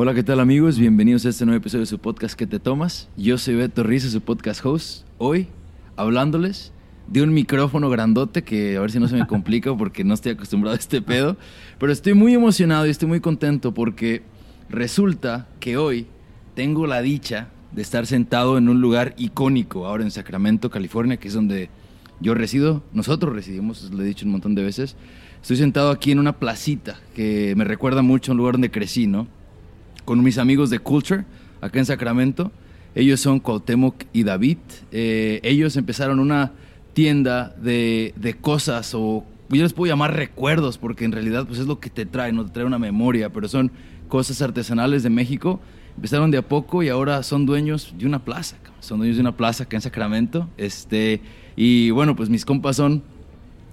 Hola, ¿qué tal amigos? Bienvenidos a este nuevo episodio de su podcast ¿Qué te tomas? Yo soy Beto Riza, su podcast host. Hoy hablándoles de un micrófono grandote que a ver si no se me complica porque no estoy acostumbrado a este pedo. Pero estoy muy emocionado y estoy muy contento porque resulta que hoy tengo la dicha de estar sentado en un lugar icónico ahora en Sacramento, California, que es donde yo resido. Nosotros residimos, lo he dicho un montón de veces. Estoy sentado aquí en una placita que me recuerda mucho a un lugar donde crecí, ¿no? Con mis amigos de Culture, acá en Sacramento. Ellos son Cuauhtémoc y David. Eh, ellos empezaron una tienda de, de, cosas o yo les puedo llamar recuerdos porque en realidad pues es lo que te trae, no te trae una memoria, pero son cosas artesanales de México. Empezaron de a poco y ahora son dueños de una plaza, son dueños de una plaza acá en Sacramento. Este, y bueno, pues mis compas son,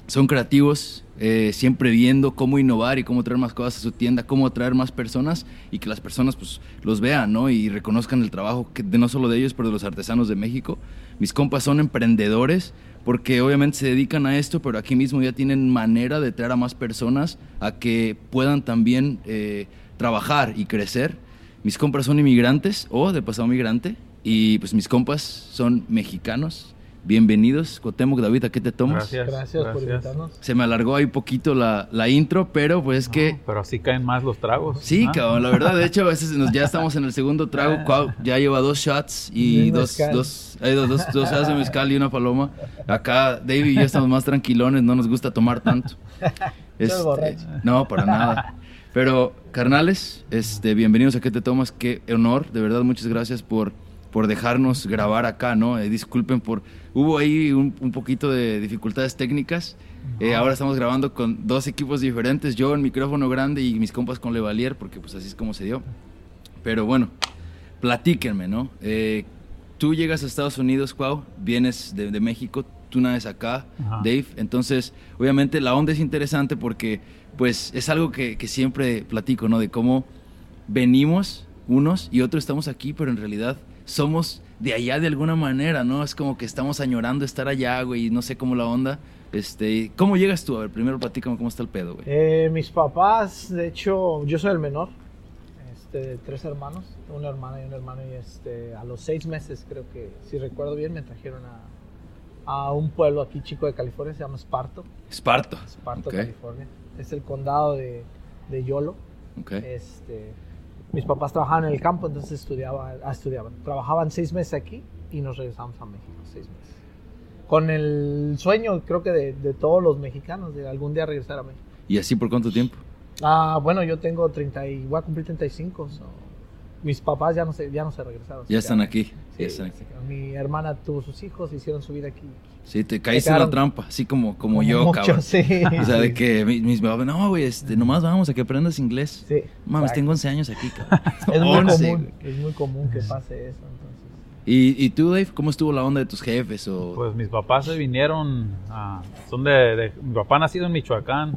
son creativos, eh, siempre viendo cómo innovar y cómo traer más cosas a su tienda, cómo atraer más personas y que las personas pues los vean, ¿no? Y reconozcan el trabajo que, de no solo de ellos, pero de los artesanos de México. Mis compas son emprendedores porque obviamente se dedican a esto, pero aquí mismo ya tienen manera de traer a más personas a que puedan también eh, trabajar y crecer. Mis compas son inmigrantes o de pasado migrante y pues mis compas son mexicanos Bienvenidos, Cotemo David, ¿a qué te tomas? Gracias, gracias, por invitarnos. Se me alargó ahí poquito la, la intro, pero pues es que... Pero así caen más los tragos. Sí, cabrón, la verdad, de hecho a veces nos, ya estamos en el segundo trago, ah. ya lleva dos shots y dos, dos, hay dos, dos, dos shots de mezcal y una paloma. Acá David y yo estamos más tranquilones, no nos gusta tomar tanto. Este, no, para nada. Pero, carnales, este, bienvenidos a ¿Qué te tomas? Qué honor, de verdad, muchas gracias por por dejarnos grabar acá, ¿no? Eh, disculpen por... Hubo ahí un, poquito de dificultades técnicas. Eh, ahora estamos grabando con dos equipos diferentes, yo en micrófono grande y mis compas con Levalier, porque pues así es como se dio. Pero bueno, platíquenme, ¿no? Eh, tú llegas a Estados Unidos, Cuau, vienes de, México, tú naces acá, Dave. Entonces, obviamente la onda es interesante porque pues es algo que, que siempre platico, ¿no? De cómo venimos unos y otros estamos aquí, pero en realidad somos de allá de alguna manera, ¿no? Es como que estamos añorando estar allá, güey, y no sé cómo la onda. Este, ¿Cómo llegas tú? A ver, primero platícame cómo está el pedo, güey. Eh, mis papás, de hecho, yo soy el menor, este, tres hermanos, una hermana y un hermano, y este, a los seis meses, creo que, si recuerdo bien, me trajeron a, a un pueblo aquí chico de California, se llama Esparto. Esparto. Esparto, California. Es el condado de, de Yolo. Okay. Este, mis papás trabajaban en el campo, entonces estudiaba, ah, estudiaban. Trabajaban seis meses aquí y nos regresamos a México, seis meses. Con el sueño, creo que de, de todos los mexicanos, de algún día regresar a México. ¿Y así por cuánto tiempo? Ah, bueno, yo tengo 30 y voy a cumplir 35. So mis papás ya no se, ya no se regresaron. Ya están aquí. Sí, Mi hermana tuvo sus hijos, hicieron su vida aquí. Sí, te caíste en la trampa, así como, como, yo, cabrón. Sí, o sea, de que mis, papás, no, güey, este, nomás vamos a que aprendas inglés. Sí. Mames, tengo 11 años aquí, cabrón. es, muy común, es muy común que pase eso, entonces. ¿Y, ¿Y, tú, Dave, cómo estuvo la onda de tus jefes? O... Pues mis papás se vinieron, son de, de, Mi papá nacido en Michoacán,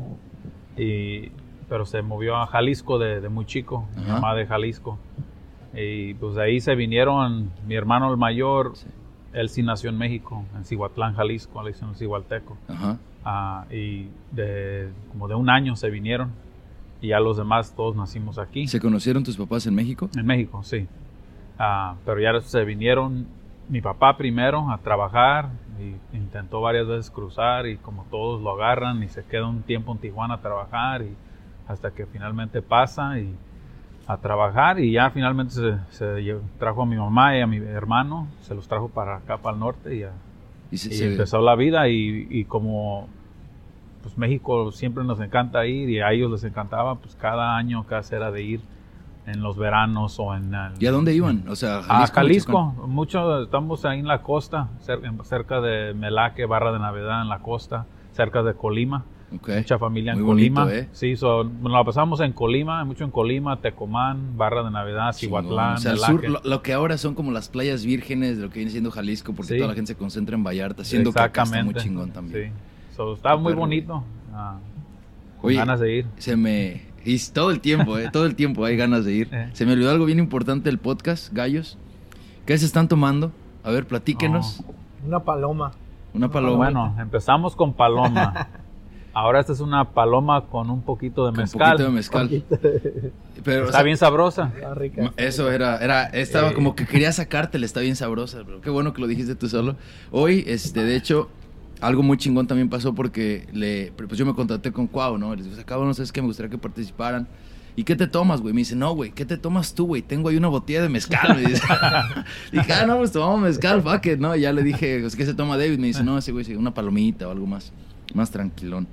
y, pero se movió a Jalisco de, de muy chico, mi mamá de Jalisco. Y pues de ahí se vinieron, mi hermano el mayor, él sí nació en México, en Cihuatlán, Jalisco, le hicieron Cihualteco. Ah, y de, como de un año se vinieron y ya los demás todos nacimos aquí. ¿Se conocieron tus papás en México? En México, sí. Ah, pero ya se vinieron mi papá primero a trabajar y intentó varias veces cruzar y como todos lo agarran y se queda un tiempo en Tijuana a trabajar y hasta que finalmente pasa y a trabajar y ya finalmente se, trajo a mi mamá y a mi hermano, se los trajo para acá, para el norte y, y, empezó la vida y, como pues México siempre nos encanta ir y a ellos les encantaba, pues cada año casi era de ir en los veranos o en... ¿Y a dónde iban? O sea, Jalisco, a Jalisco. Mucho, estamos ahí en la costa, cerca, cerca de Melaque, Barra de Navidad en la costa, cerca de Colima. Mucha familia en Colima. ¿eh? Sí, so, nos la pasamos en Colima, mucho en Colima, Tecomán, Barra de Navidad, Cihuatlán. O sea, el sur, lo, que ahora son como las playas vírgenes de lo que viene siendo Jalisco, porque toda la gente se concentra en Vallarta, siendo que acá está muy chingón también. Sí, está muy bonito. Ah, Oye, ganas de ir. Se me... Y todo el tiempo, ¿eh? todo el tiempo hay ganas de ir. Eh. Se me olvidó algo bien importante del podcast, gallos. ¿Qué se están tomando? A ver, platíquenos. Una paloma. Una paloma. Bueno, empezamos con paloma. Ahora esta es una paloma con un poquito de Con mezcal. poquito de mezcal. Pero, o Está sea, bien sabrosa. Está rica. Eso era, era, estaba Eh. como que quería sacártela, está bien sabrosa, bro. Qué bueno que lo dijiste tú solo. Hoy, este, de hecho, algo muy chingón también pasó porque le, pues yo me contraté con Cuau, ¿no? Les dije, cabrón, no sabes que me gustaría que participaran. ¿Y qué te tomas, güey? Me dice, no, güey, ¿qué te tomas tú, güey? Tengo ahí una botella de mezcal, me dice. dije, ah, no, pues tomamos mezcal, fuck it, ¿no? Y ya le dije, pues, ¿qué se toma David? Me dice, no, ese güey, sí, una palomita o algo más, más tranquilón.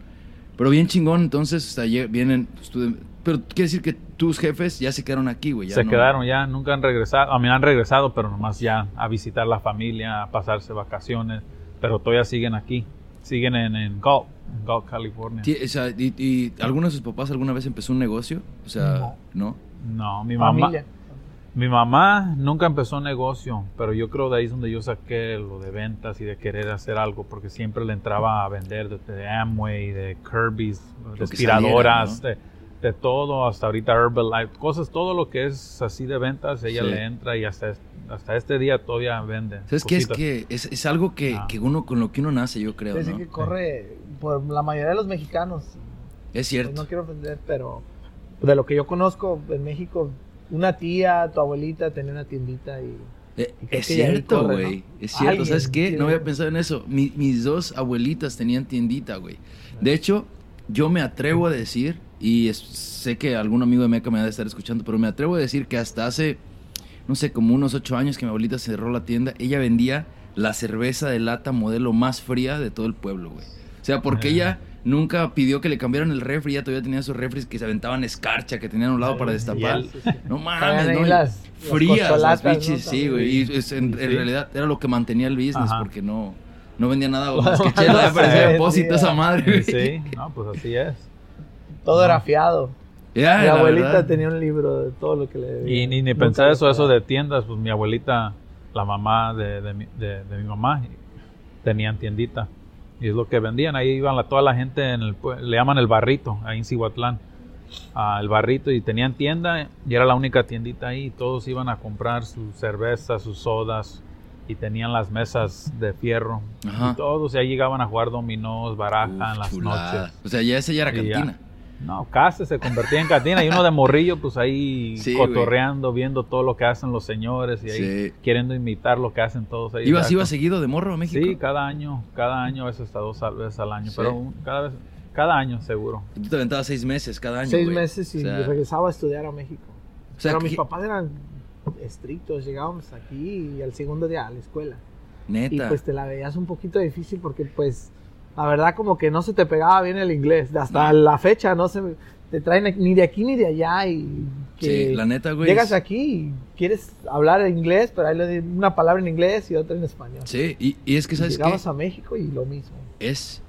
Pero bien chingón, entonces, o sea, lle- vienen, pues, tú- pero quiere decir que tus jefes ya se quedaron aquí, güey. Se no- quedaron ya, nunca han regresado. A mí han regresado, pero nomás ya a visitar la familia, a pasarse vacaciones. Pero todavía siguen aquí. Siguen en, en Gulf, en Gulf, California. O sea, y, y alguno de sus papás alguna vez empezó un negocio? O sea, ¿no? No, mi mamá, Familia. Mi mamá nunca empezó un negocio, pero yo creo de ahí es donde yo saqué lo de ventas y de querer hacer algo, porque siempre le entraba a vender de, de Amway, de Kirby's, de aspiradoras, de, de todo, hasta ahorita Herbalife, cosas, todo lo que es así de ventas, ella Sí. le entra y hasta, es- hasta este día todavía vende. ¿Sabes qué? Es que es, es algo que, Ah. que uno con lo que uno nace, yo creo, Dice ¿no? que corre por la mayoría de los mexicanos. Es Pues cierto. no quiero ofender, pero de lo que yo conozco en México, una tía, tu abuelita tenía una tiendita y Eh, es cierto, corre, güey. ¿no? Es cierto. ¿Sabes qué? tiene- No había pensado en eso. Mi- mis dos abuelitas tenían tiendita, güey. De hecho, yo me atrevo a decir, y es- sé que algún amigo de Meca me va a estar escuchando, pero me atrevo a decir que hasta hace, no sé, como unos ocho años que mi abuelita cerró la tienda, ella vendía la cerveza de lata modelo más fría de todo el pueblo, güey. O sea, porque Ah. Nunca pidió que le cambiaran el refri, ya todavía tenía esos refris que se aventaban escarcha, que tenían a un lado para destapar. Sí, sí. No mames, ¿no? Las- las frías las ¿no? bichis, sí, güey. Y es- en, realidad era lo que mantenía el business Ajá. porque no, no vendía nada más que No, chela, no parecía depósito esa madre, güey. Sí, no, pues así es. todo era fiado. Ya, Mi abuelita verdad. tenía un libro de todo lo que le debía. Y ni, ni pensar eso, eso de tiendas, pues mi abuelita, la mamá de, de- de mi mamá, tenían tiendita. Y es lo que vendían, ahí iban la, toda la gente, en el, le llaman el barrito, ahí en Cihuatlán. Ah, el barrito y tenían tienda y era la única tiendita ahí. y Todos iban a comprar sus cervezas, sus sodas y tenían las mesas de fierro. Ajá. Y todos y ahí llegaban a jugar dominós, baraja Uf, en las chulada. noches. O sea, ya ese ya era cantina. No, casi se convertía en cantina y uno de morrillo, pues ahí Sí, güey. cotorreando, viendo todo lo que hacen los señores y ahí Sí. queriendo imitar lo que hacen todos ahí. ¿Ibas, ibas seguido de morro a México? Sí, cada año, cada año, a veces hasta dos veces al año, Sí. pero cada vez, cada año seguro. Y Tú te aventabas seis meses cada año, Seis güey. meses y O sea, regresaba a estudiar a México. o sea, Pero que- mis papás eran estrictos, llegábamos aquí y al segundo día a la escuela. Y Neta. pues te la veías un poquito difícil porque pues la verdad como que no se te pegaba bien el inglés. Hasta la fecha no se te traen ni de aquí ni de allá y que sí, la neta, güey. llegas aquí y quieres hablar inglés, pero di una palabra en inglés y otra en español. Sí, y, y es que, ¿sabes qué? Llegabas a México y lo mismo. es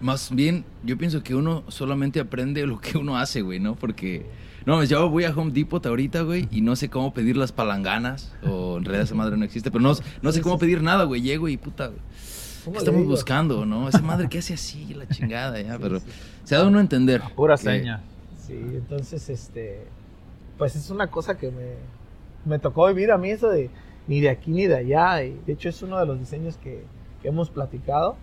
más bien, yo pienso que uno solamente aprende lo que uno hace, güey, ¿no? Porque, no, yo voy a Home Depot ahorita, güey, y no sé cómo pedir las palanganas, o en realidad esa madre no existe, pero no, no sé cómo pedir nada, güey, llego y puta, güey, ¿Cómo ¿qué le estamos digo? buscando, no? Esa madre que hace así, la chingada, ya, Sí, pero sí. se ha dado uno a entender. Pura que- seña. Sí, entonces, este, pues es una cosa que me, me tocó vivir a mí eso de ni de aquí ni de allá. Y de hecho es uno de los diseños que, que hemos platicado,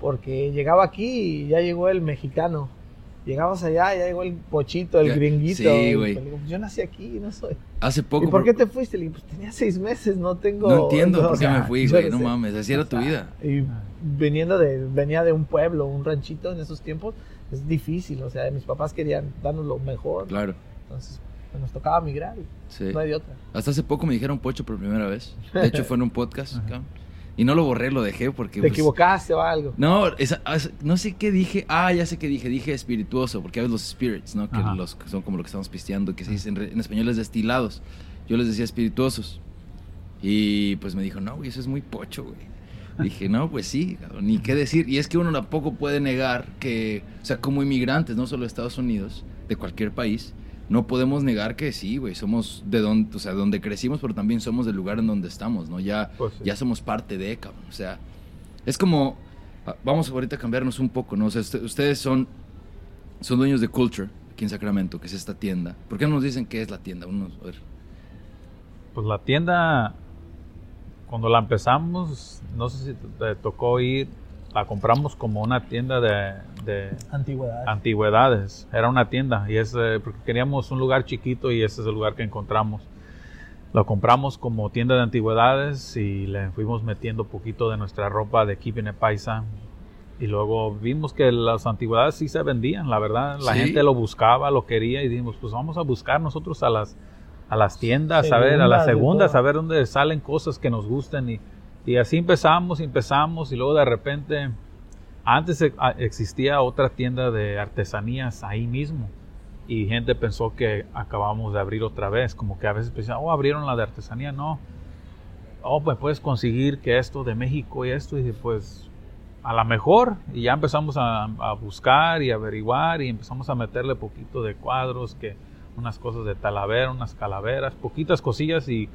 porque llegaba aquí y ya llegó el mexicano. Llegabas allá ya llegó el pochito, el Ya, gringuito. sí, güey. digo, yo nací aquí, no soy. Hace poco... ¿Y por qué te fuiste? Le digo, pues tenía seis meses, no tengo... No entiendo no, por o qué sea, me fui, güey, no sé. mames, así era tu O sea, vida. Y viniendo de, venía de un pueblo, un ranchito en esos tiempos, es difícil, o sea, mis papás querían darnos lo mejor, Claro, entonces pues, nos tocaba migrar y sí. no hay de otra. Hasta hace poco me dijeron pocho por primera vez. De hecho, fue en un podcast. Y no lo borré, lo dejé porque... Te pues, equivocaste o algo. No, esa- esa- no sé qué dije. Ah, ya sé qué dije. Dije espirituoso, porque hay los spirits, ¿no? Que, los, que son como lo que estamos pisteando, que se dicen en español es destilados. Yo les decía espirituosos. Y pues me dijo, no, güey, eso es muy pocho, güey. Dije, no, pues sí, ni qué decir. Y es que uno tampoco puede negar que, o sea, como inmigrantes, no solo de Estados Unidos, de cualquier país, no podemos negar que sí, güey, somos de donde, o sea, donde crecimos, pero también somos del lugar en donde estamos, ¿no? Ya, Pues sí. ya somos parte de, cabrón. O sea, es como, ah, vamos ahorita a cambiarnos un poco, ¿no? O sea, usted- ustedes son, son dueños de Culture, aquí en Sacramento, que es esta tienda. ¿Por qué no nos dicen qué es la tienda? A ver. Pues la tienda, cuando la empezamos, no sé si te tocó ir la compramos como una tienda de, de Antigüedad. antigüedades. Era una tienda y es eh, porque queríamos un lugar chiquito y ese es el lugar que encontramos. Lo compramos como tienda de antigüedades y le fuimos metiendo poquito de nuestra ropa de Keeping It Paisa. Y luego vimos que las antigüedades sí se vendían, la verdad. La Sí. gente lo buscaba, lo quería y dijimos, pues vamos a buscar nosotros a las, a las tiendas, a ver, a las Segundas, a ver dónde salen cosas que nos gusten. Y, y así empezamos, empezamos y luego de repente, antes e- existía otra tienda de artesanías ahí mismo. Y gente pensó que acabamos de abrir otra vez, como que a veces pensaban, oh, abrieron la de artesanía, no. Oh, pues puedes conseguir que esto de México y esto, y pues a lo mejor, y ya empezamos a, a buscar y averiguar, y empezamos a meterle poquito de cuadros, que unas cosas de talavera, unas calaveras, poquitas cosillas, y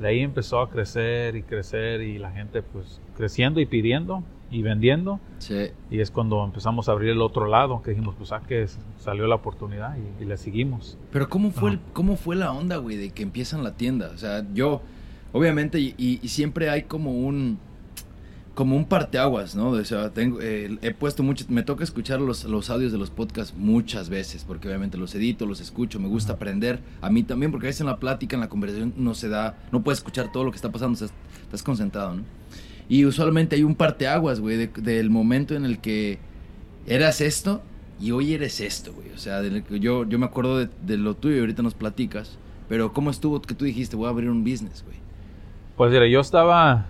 de ahí empezó a crecer y crecer, y la gente pues creciendo y pidiendo y vendiendo. Sí. Y es cuando empezamos a abrir el otro lado, que dijimos, pues, ah, que salió la oportunidad y, y le seguimos. Pero ¿cómo fue, el- cómo fue la onda, güey, de que empiezan la tienda? O sea, yo, obviamente, y- y siempre hay como un, como un parteaguas, ¿no? O sea, tengo, eh, he puesto mucho, me toca escuchar los, los audios de los podcasts muchas veces, porque obviamente los edito, los escucho, me gusta aprender, a mí también, porque a veces en la plática, en la conversación, no se da, no puedes escuchar todo lo que está pasando, estás, estás concentrado, ¿no? Y usualmente hay un parteaguas, güey, de- del momento en el que eras esto y hoy eres esto, güey. O sea, yo, yo me acuerdo de, de lo tuyo y ahorita nos platicas. Pero ¿cómo estuvo que tú dijiste, voy a abrir un business, güey? Pues mira, yo estaba,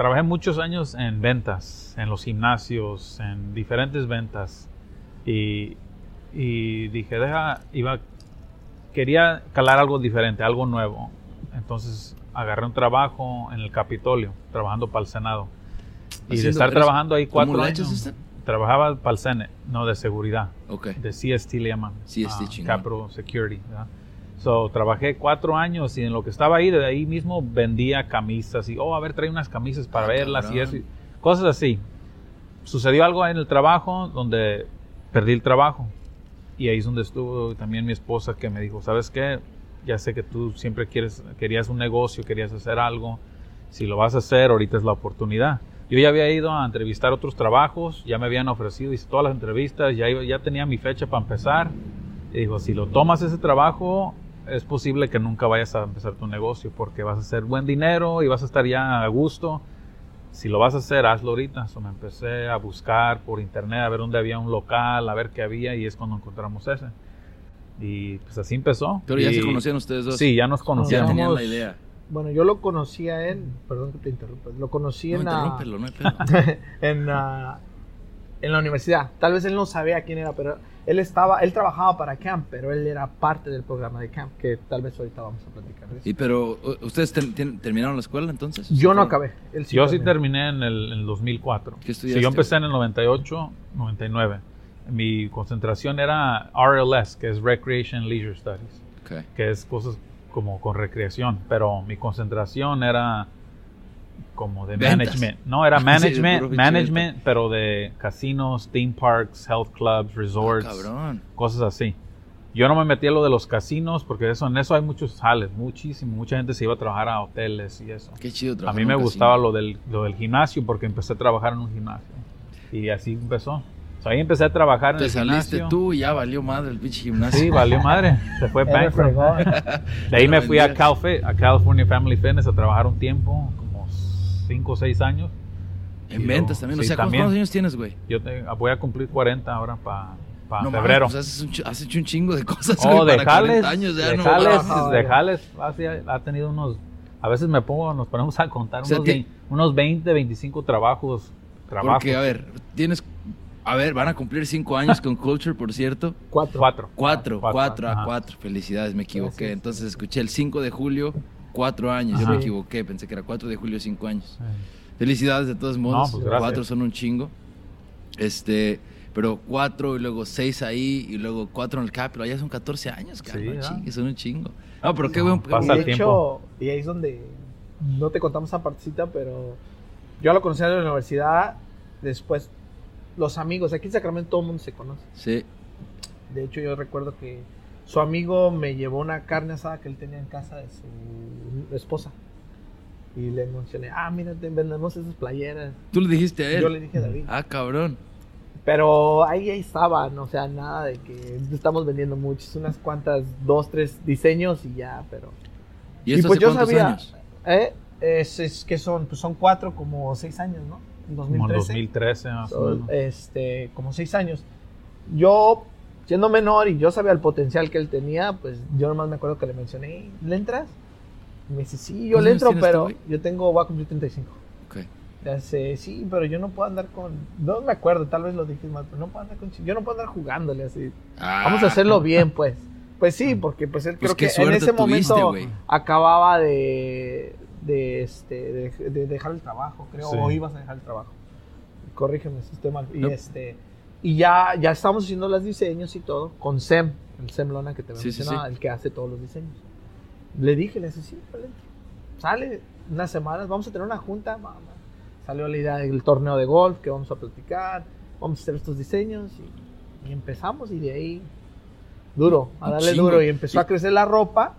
trabajé muchos años en ventas, en los gimnasios, en diferentes ventas. Y, y dije, deja, iba, quería calar algo diferente, algo nuevo. Entonces agarré un trabajo en el Capitolio, trabajando para el Senado. Y de estar trabajando ahí ¿Cómo cuatro años. este? Trabajaba para el Senate, no de seguridad. Ok. de CST le llaman. CST, ah, chingón. Capital Security. ¿verdad? So, trabajé cuatro años y en lo que estaba ahí, de ahí mismo vendía camisas y, oh, a ver, trae unas camisas para Ah, verlas y cabrón. eso. y cosas así. Sucedió algo en el trabajo donde perdí el trabajo. Y ahí es donde estuvo también mi esposa que me dijo, ¿sabes qué? Ya sé que tú siempre quieres, querías un negocio, querías hacer algo. Si lo vas a hacer, ahorita es la oportunidad. Yo ya había ido a entrevistar otros trabajos, ya me habían ofrecido, hice todas las entrevistas, ya, iba- ya tenía mi fecha para empezar. Y dijo, si lo tomas ese trabajo, es posible que nunca vayas a empezar tu negocio porque vas a hacer buen dinero y vas a estar ya a gusto. Si lo vas a hacer, hazlo ahorita. So, me empecé a buscar por internet, a ver dónde había un local, a ver qué había y es cuando encontramos ese. Y pues así empezó. Pero ya Y- se conocían ustedes dos. Sí, ya nos Ya conocíamos. tenían la idea. Bueno, yo lo conocí a él, perdón que te interrumpa, lo conocí No, en, la, interrúmpelo, no en, la- en la universidad. Tal vez él no sabía quién era, pero él estaba, él trabajaba para Camp, pero él era parte del programa de Camp, que tal vez ahorita vamos a platicar de eso. Y pero, ¿u- ¿ustedes ten- ten- terminaron la escuela entonces? Yo no ¿Sí? acabé. él Yo sí terminó. terminé en el, en el 2004. ¿Qué Sí, estudiaste, yo empecé en el 98, 99. Mi concentración era RLS, que es Recreation Leisure Studies, que es cosas como con recreación, pero mi concentración era como de Ventas. management. No, era Sí, management, pinche management, pero de casinos, theme parks, health clubs, resorts, Ah, cosas así. Yo no me metí a lo de los casinos porque eso, en eso hay muchos sales, muchísimo. Mucha gente se iba a trabajar a hoteles y eso. Qué chido A mí me gustaba lo del, lo del gimnasio porque empecé a trabajar en un gimnasio. Y así empezó. O sea, ahí empecé a trabajar en Te el saliste gimnasio. tú y ya valió madre el pinche gimnasio. Sí, valió madre. Se fue bankrupt. De ahí me fui a. Calfit, a California Family Fitness a trabajar un tiempo, como 5 o 6 años. En ventas también. O sí, sea, ¿cuántos también. años tienes, güey? Yo te- voy a cumplir 40 ahora para No mames, febrero. pues haces un ch- has hecho un chingo de cosas, Oh, güey, de para 40 jales, años ya, de ¿no? jales, Ajá, de ya. jales, así ha, tenido unos, a veces me pongo, nos ponemos a contar O sea, unos, vein- unos 20, 25 trabajos, trabajos. Porque, a ver, tienes... A ver, van a cumplir 5 años con Culture, por cierto. Cuatro. Cuatro. Cuatro, cuatro, a ajá. cuatro. Felicidades, me equivoqué. Entonces escuché el 5 de julio, cuatro años. Yo me equivoqué, pensé que era 4 de julio, 5 años. Felicidades de todos modos. pues, cuatro son un chingo. Este, pero cuatro y luego seis ahí y luego cuatro en el Capitol. Ya son 14 años, cabrón. Sí, ¿verdad? chingue, son un chingo. No, pero qué No, buen. pasa y el de tiempo. hecho, y ahí es donde no te contamos esa partecita, pero yo lo conocí en la universidad, después los amigos, aquí en Sacramento todo el mundo se conoce. Sí. De hecho, yo recuerdo que su amigo me llevó una carne asada que él tenía en casa de su esposa. Y le mencioné, ah, mira, te vendemos esas playeras. Tú le dijiste a él. Yo le dije a David. Ah, cabrón. Pero ahí, ahí estaban, o sea, nada de que estamos vendiendo muchos, unas cuantas, dos, tres diseños y ya, pero... ¿Y esto pues hace yo cuántos sabía, años? ¿eh? Es, es que son, pues son cuatro, como seis años, ¿no? En Como en 2013. 2013 más o menos. este, como seis años. Yo, siendo menor y yo sabía el potencial que él tenía, pues yo nomás me acuerdo que le mencioné, ¿le entras? Y me dice, sí, yo ¿Cuántos le entro, pero yo tengo, voy a cumplir 35. Ok. Ya sé, sí, pero yo no puedo andar con, no me acuerdo, tal vez lo dije mal, pero no puedo andar con, yo no puedo andar jugándole así. Ah, Vamos a hacerlo bien, pues. Pues sí, porque pues él Pues creo que en ese tuviste, momento acababa de, de, este, de, de dejar el trabajo, creo, Sí. o ibas a dejar el trabajo. Corrígeme si estoy mal. Y No. este y ya, ya estamos haciendo los diseños y todo con Sem, el Sem Lona que te Sí, sí, mencionaba, sí. el que hace todos los diseños. Le dije, le dije, sí, vale, sale unas semanas, vamos a tener una junta, mamá. Salió la idea del torneo de golf que vamos a platicar, vamos a hacer estos diseños y, y empezamos y de ahí duro, a darle chingo. duro y empezó Sí. a crecer la ropa.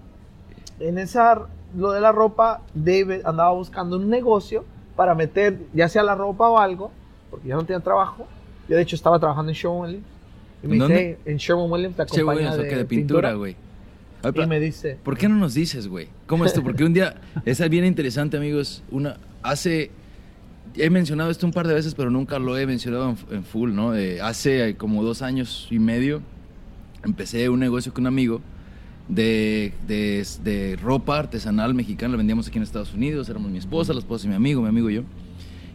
En esa, lo de la ropa, David andaba buscando un negocio para meter ya sea la ropa o algo, porque ya no tenía trabajo. Yo de hecho estaba trabajando en Sherwin Williams. Y me ¿En dice, dónde? en Sherwin Williams, la compañía eso de, de pintura, güey. Y me dice, ¿Por qué no nos dices, güey? ¿Cómo esto? Porque un día, es bien interesante, amigos. Una, hace, he mencionado esto un par de veces, pero nunca lo he mencionado en, en full, ¿no? Eh, hace como dos años y medio, empecé un negocio con un amigo de, de, de ropa artesanal mexicana. La vendíamos aquí en Estados Unidos. Éramos mi esposa, la esposa de mi amigo, mi amigo y yo.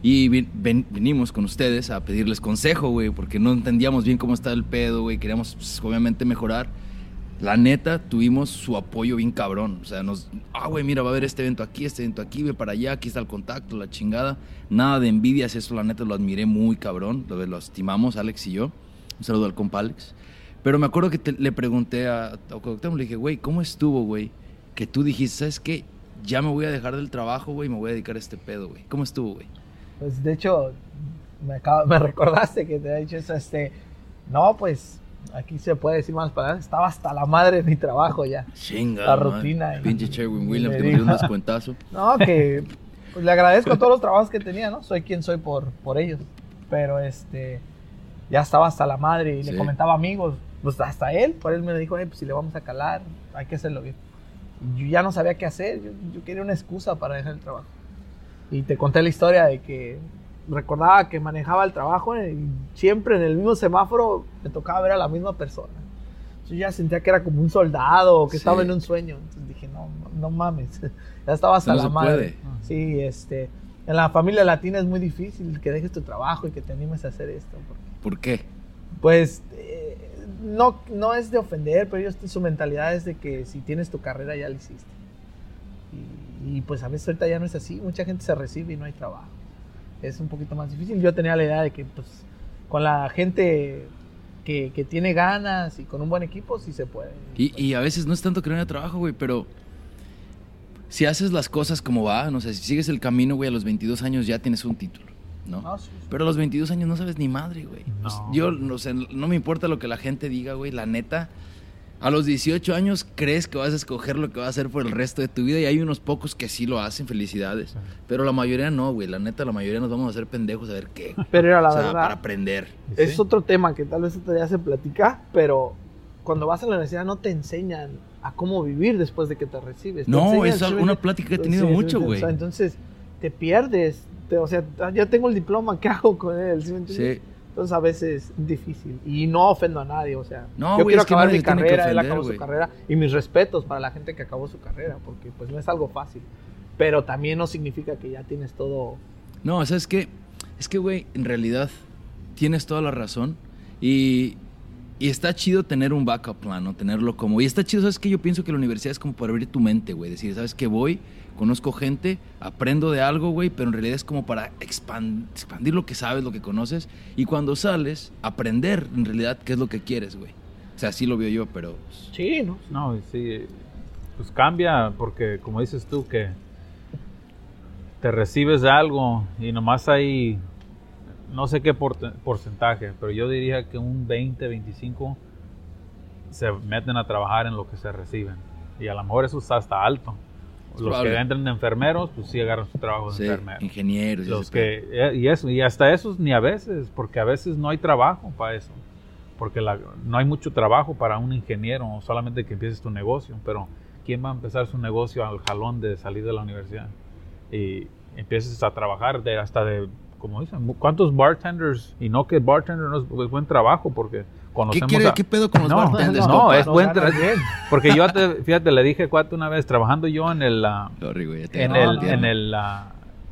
Y ven- venimos con ustedes a pedirles consejo, güey, porque no entendíamos bien cómo estaba el pedo, güey. Queríamos, pues, obviamente, mejorar. La neta, tuvimos su apoyo bien cabrón. O sea, nos. Ah, güey, mira, va a haber este evento aquí, este evento aquí, ve para allá, aquí está el contacto, la chingada. Nada de envidias, eso la neta lo admiré muy cabrón. Lo, lo estimamos, Alex y yo. Un saludo al compa Alex. Pero me acuerdo que te- le pregunté a, a le dije, güey, ¿cómo estuvo, güey? Que tú dijiste, ¿sabes qué? Ya me voy a dejar del trabajo, güey, y me voy a dedicar a este pedo, güey. ¿Cómo estuvo, güey? Pues de hecho, me, acaba- me recordaste que te había dicho eso. Este, no, pues aquí se puede decir más palabras. Estaba hasta la madre de mi trabajo ya. Chinga. La madre. rutina y- Pinche Sherwin Williams me dio un descuentazo. No, que pues, le agradezco todos los trabajos que tenía, ¿no? Soy quien soy por, por ellos. Pero este, ya estaba hasta la madre y Sí. le comentaba amigos. Pues hasta él, por él me dijo, "Eh, pues si le vamos a calar, hay que hacerlo bien. Yo ya no sabía qué hacer. Yo, yo quería una excusa para dejar el trabajo. Y te conté la historia de que recordaba que manejaba el trabajo y siempre en el mismo semáforo me tocaba ver a la misma persona. Yo ya sentía que era como un soldado o que Sí. estaba en un sueño. Entonces dije, no, no mames. ya estaba hasta No la se madre. puede. Sí, este. En la familia latina es muy difícil que dejes tu trabajo y que te animes a hacer esto. porque, ¿Por qué? pues eh, no, no es de ofender, pero ellos su mentalidad es de que si tienes tu carrera ya la hiciste. Y, pues a veces ahorita ya no es así. Mucha gente se recibe y no hay trabajo. Es un poquito más difícil. Yo tenía la idea de que pues con la gente que, que tiene ganas y con un buen equipo sí se puede. Y, y a veces no es tanto que no haya trabajo, güey, pero si haces las cosas como va, no sé, si sigues el camino, güey, a los 22 años ya tienes un título, ¿no? No, sí, sí. Pero a los 22 años no sabes ni madre, güey. No. O sea, Yo, no sé, no me importa lo que la gente diga, güey, la neta. A los 18 años crees que vas a escoger lo que vas a hacer por el resto de tu vida y hay unos pocos que sí lo hacen, felicidades. Pero la mayoría no, güey. La neta, la mayoría nos vamos a hacer pendejos a ver qué. Pero era la o sea, verdad. para aprender. Es Sí. otro tema que tal vez otro día se platica, pero cuando vas a la universidad no te enseñan a cómo vivir después de que te recibes. Te No, es una plática que he tenido Sí, mucho, güey. o sea, entonces te pierdes. te- o sea, ya tengo el diploma, ¿qué hago con él? ¿Sí me entiendes? Sí. Entonces a veces es difícil. Y no ofendo a nadie, o sea. No, yo güey, quiero es que acabar mi que carrera, él ofender, acabó güey. su carrera. Y mis respetos para la gente que acabó su carrera, porque pues no es algo fácil. Pero también no significa que ya tienes todo No, ¿sabes qué? Es que, güey, en realidad tienes toda la razón. Y, y está chido tener un backup plan, ¿no? Tenerlo como... Y está chido, ¿sabes qué? Yo pienso que la universidad es como para abrir tu mente, güey. Decir, ¿sabes qué? Voy, conozco gente, aprendo de algo, güey, pero en realidad es como para expan- expandir lo que sabes, lo que conoces. Y cuando sales, aprender en realidad qué es lo que quieres, güey. O sea, así lo veo yo, pero... pues, Sí, ¿no? No, sí, pues cambia porque como dices tú que te recibes de algo y nomás hay, no sé qué porcentaje, pero yo diría que un 20, 25 se meten a trabajar en lo que se reciben. Y a lo mejor eso está hasta alto. Los que entran de enfermeros, pues sí agarran su trabajo de Sí, enfermero. ingenieros. Los que, eh, y eso, y hasta esos ni a veces, porque a veces no hay trabajo para eso. Porque la- no hay mucho trabajo para un ingeniero, solamente que empieces tu negocio. Pero, ¿quién va a empezar su negocio al jalón de salir de la universidad? Y empieces a trabajar de hasta de, como dicen, ¿cuántos bartenders? Y no que bartender no es, es buen trabajo, porque ¿Qué, conocemos quiere- a- qué pedo con los No, bartenders? no, compa? es buen. Porque yo, te- fíjate, le dije cuate una vez, trabajando yo en el... ah, Sorry, güey, en agarré el, en el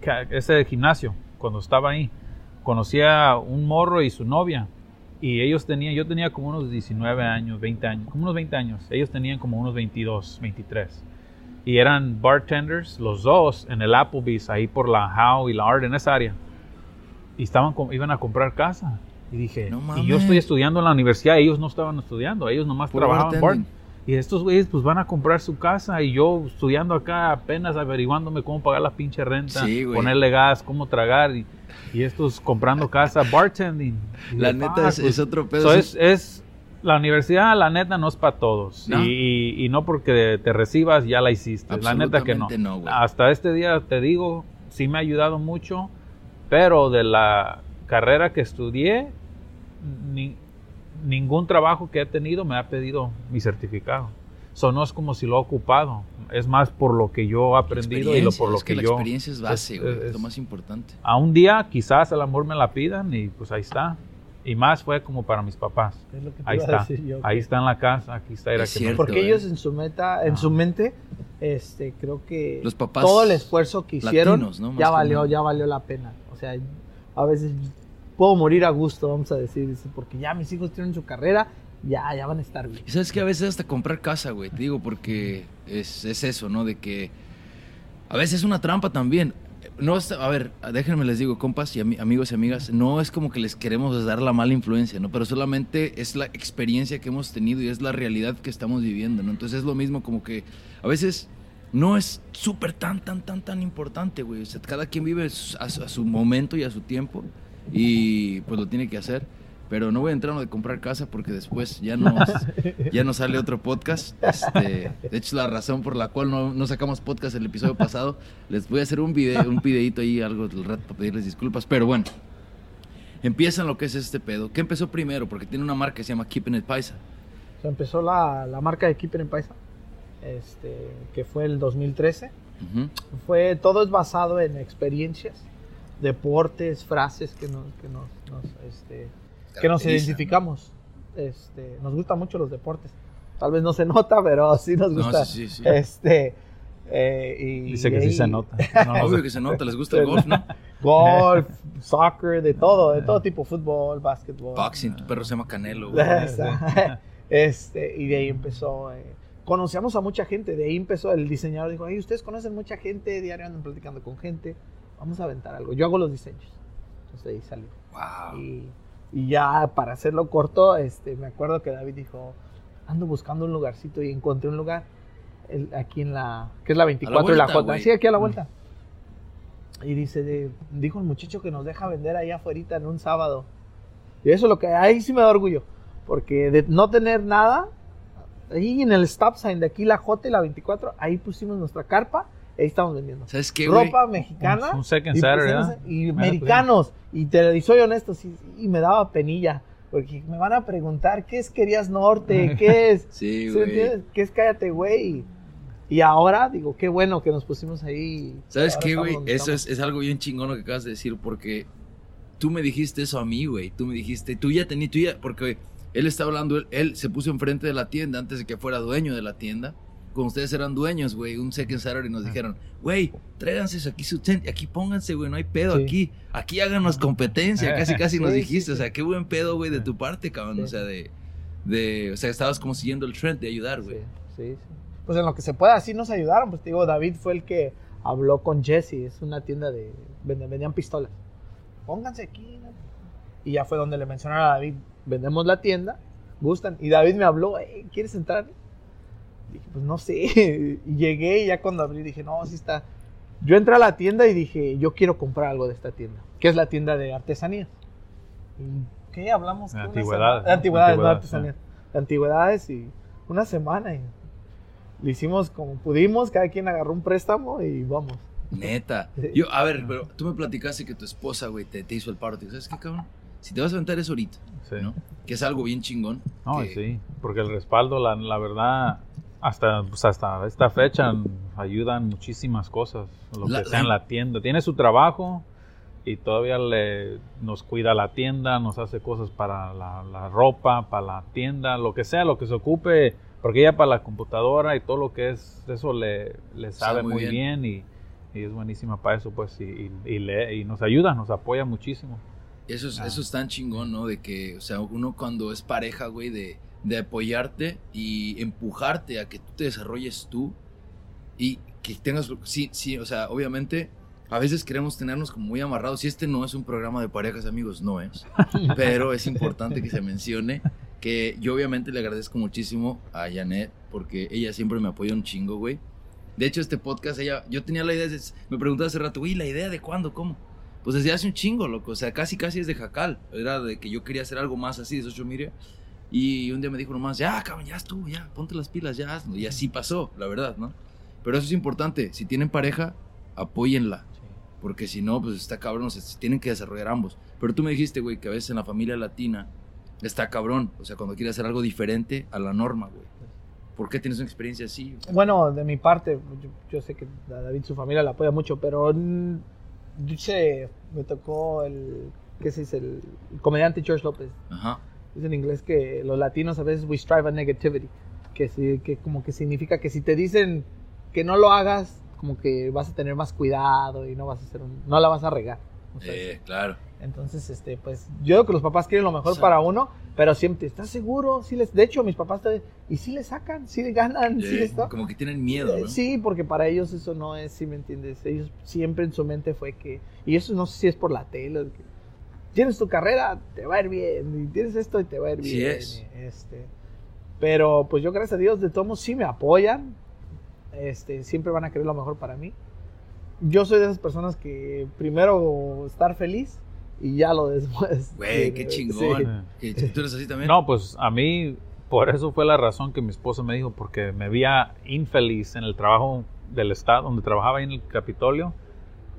ca- ese gimnasio, cuando estaba ahí, conocía a un morro y su novia. Y ellos tenían, yo tenía como unos 19 años, 20 años, como unos 20 años. Ellos tenían como unos 22, 23. Y eran bartenders, los dos, en el Applebee's, ahí por la Howe y la Art, en esa área. Y estaban, iban a comprar casa. Y dije, No y yo estoy estudiando en la universidad, ellos no estaban estudiando, ellos nomás trabajaban bar. bartending. Y estos güeyes pues van a comprar su casa y yo estudiando acá apenas averiguándome cómo pagar la pinche renta, Sí, ponerle gas, cómo tragar y, y estos comprando casa, bartending. La neta "Fuck, es, pues". es otro pedo. So, es, es- la universidad, la neta, no es para todos. No. Y, y- y no porque te recibas ya la hiciste. La neta que no. Hasta este día te digo, sí me ha ayudado mucho, pero de la carrera que estudié, ni- ningún trabajo que he tenido me ha pedido mi certificado. So, no es como si lo he ocupado. Es más por lo que yo he aprendido y lo, por lo es que, que, la yo... experiencia es base, es- güey. Es, es- lo más importante. A un día quizás el amor me la pidan y pues ahí está. Y más fue como para mis papás. Es lo que te Ahí está. yo, Ahí está en la casa, aquí está. Era Es que cierto. Porque eh. ellos en su meta, en Ah. su mente, este, creo que Los papás todo el esfuerzo que hicieron latinos, ya valió, ya valió la pena. O sea, a veces puedo morir a gusto, vamos a decir, porque ya mis hijos tienen su carrera, ya, ya van a estar bien. Sabes que a veces hasta comprar casa, güey. Te digo, porque es, es eso, ¿no? De que a veces es una trampa también. No a ver, déjenme les digo, compas y ami- amigos y amigas, no es como que les queremos dar la mala influencia, ¿no? Pero solamente es la experiencia que hemos tenido y es la realidad que estamos viviendo, ¿no? Entonces es lo mismo como que a veces no es súper tan, tan, tan, tan importante, güey. O sea, cada quien vive a su momento y a su tiempo y pues lo tiene que hacer. Pero no voy a entrar en lo de comprar casa porque después ya no, ya no sale otro podcast. Este, de hecho, la razón por la cual no, no sacamos podcast el episodio pasado, les voy a hacer un video, un videito ahí, algo del rato para pedirles disculpas. Pero bueno, empiezan lo que es este pedo. ¿Qué empezó primero? Porque tiene una marca que se llama Keeping It Paisa. O sea, empezó la, la marca de Keeper en Paisa, este, que fue el 2013. Ujú. Fue, todo es basado en experiencias, deportes, frases que nos, que nos, nos, este, que nos identificamos. Este, nos gustan mucho los deportes. Tal vez no se nota, pero sí nos No, gusta. sí, sí, sí. Este, eh, y Dice que sí se nota. No, no Obvio que se nota, les gusta el golf, ¿no? Golf, soccer, de todo, de todo tipo, fútbol, básquetbol. Boxing, tu perro se llama Canelo, güey. este, y de ahí empezó. eh, conocíamos a mucha gente, de ahí empezó el diseñador. Dijo: Ay, ustedes conocen mucha gente, diario andan platicando con gente. Vamos a aventar algo. Yo hago los diseños. Entonces ahí salió. Wow. Y, y ya para hacerlo corto, este, me acuerdo que David dijo: Ando buscando un lugarcito y encontré un lugar el- aquí en la. que es la 24 y la vuelta, J. güey. Sí, aquí a la vuelta. Y dice, de- dijo el muchacho que nos deja vender ahí afuera en un sábado. Y eso es lo que ahí sí me da orgullo. Porque de no tener nada, ahí en el stop sign de aquí la J y la 24, ahí pusimos nuestra carpa, ahí estamos vendiendo. ¿Sabes qué, güey? Ropa mexicana Un second y, Saturday, pusimos- ¿verdad? y pues, americanos. Y te y soy honesto, sí, y me daba penilla. Porque me van a preguntar, ¿qué es Querías Norte? ¿Qué es? Sí, ¿Sí me güey. ¿Qué es Cállate, güey? Y ahora, digo, qué bueno que nos pusimos ahí. ¿Sabes qué, güey? Eso es, es algo bien chingón lo que acabas de decir, porque tú me dijiste eso a mí, güey. Tú me dijiste, tú ya tenías, tú ya, porque él está hablando, él, él se puso enfrente de la tienda antes de que fuera dueño de la tienda. Cuando ustedes eran dueños, güey, un Second Saturday nos dijeron, güey, tráiganse aquí su tent, aquí pónganse, güey, no hay pedo, Sí. aquí, aquí háganos competencia, casi casi nos dijiste, sí, o sea, qué buen pedo, güey, de tu parte, cabrón, o sea, de, de, o sea, estabas como siguiendo el trend de ayudar, güey. Sí, sí, sí. Pues en lo que se pueda, así nos ayudaron. Pues te digo, David fue el que habló con Jesse, es una tienda de. vendían pistolas. Pónganse aquí. ¿no? Y ya fue donde le mencionaron a David: vendemos la tienda, gustan. Y David me habló: "Ey, ¿quieres entrar? Dije: Pues no sé. Y llegué y ya cuando abrí dije: No, sí está. Yo entré a la tienda y dije: Yo quiero comprar algo de esta tienda, que es la tienda de artesanías. ¿Y qué hablamos? De antigüedades, De antigüedades, no Antigüedades, artesanías. De antigüedades y una semana. Y, le hicimos como pudimos, cada quien agarró un préstamo y vamos. Neta. Yo, a ver, pero tú me platicaste que tu esposa, güey, te, te hizo el paro. Te dijo, ¿sabes qué, cabrón? Si te vas a aventar eso ahorita, Sí. ¿no? Que es algo bien chingón. No, que- sí, porque el respaldo, la, la verdad, hasta, pues hasta esta fecha ayudan muchísimas cosas, lo La- que sea en la- tienda. Tiene su trabajo y todavía le, nos cuida la tienda, nos hace cosas para la, la ropa, para la tienda, lo que sea, lo que se ocupe, porque ella para la computadora y todo lo que es, eso le, le sabe muy muy bien, y, y es buenísima para eso, pues, y, y, y nos ayuda, nos apoya muchísimo. Eso es, Ah. eso es tan chingón, ¿no? De que, o sea, uno cuando es pareja, güey, de, de apoyarte y empujarte a que tú te desarrolles tú y que tengas, sí, sí, o sea, obviamente a veces queremos tenernos como muy amarrados y este no es un programa de parejas, amigos, no es, pero es importante que se mencione que yo obviamente le agradezco muchísimo a Janet porque ella siempre me apoya un chingo, güey. De hecho, este podcast, ella, yo tenía la idea, de- me preguntaba hace rato, güey, ¿la idea de cuándo? ¿Cómo? Pues desde hace un chingo, loco. O sea, casi, casi es de jacal. Era de que yo quería hacer algo más así de social media. Y un día me dijo nomás, ya, cabrón, ya estuvo, ya, ponte las pilas, ya hazlo. Y así pasó, la verdad, ¿no? Pero eso es importante. Si tienen pareja, apóyenla. Porque si no, pues está cabrón. O sea, se tienen que desarrollar ambos. Pero tú me dijiste, güey, que a veces en la familia latina está cabrón. O sea, cuando quieres hacer algo diferente a la norma, güey. ¿Por qué tienes una experiencia así? Bueno, de mi parte, yo, yo sé que a David su familia la apoya mucho, pero yo sé, me tocó el, ¿qué se dice? El, el comediante George López. Ajá. Dice en inglés que los latinos a veces we strive at negativity, que, sí, que como que significa que si te dicen que no lo hagas, como que vas a tener más cuidado y no vas a hacer un, no la vas a regar. Eh, claro. Entonces, este, pues, yo creo que los papás quieren lo mejor Sí. para uno, pero siempre, ¿estás seguro? Sí les, de hecho, mis papás, te- y sí le sacan, sí le ganan, sí Eh, les da- como que tienen miedo, Eh, ¿no? Sí, porque para ellos eso no es, si me entiendes, ellos siempre en su mente fue que, y eso no sé si es por la tele, o que tienes tu carrera, te va a ir bien, y tienes esto y te va a ir Sí bien. es. y, Este, pero pues yo gracias a Dios de todos modos sí me apoyan, este, siempre van a querer lo mejor para mí. Yo soy de esas personas que primero estar feliz y ya lo después. Güey, Sí, qué sí. chingón. Que tú eres así también. No, pues a mí, por eso fue la razón que mi esposa me dijo, porque me veía infeliz en el trabajo del Estado, donde trabajaba ahí en el Capitolio.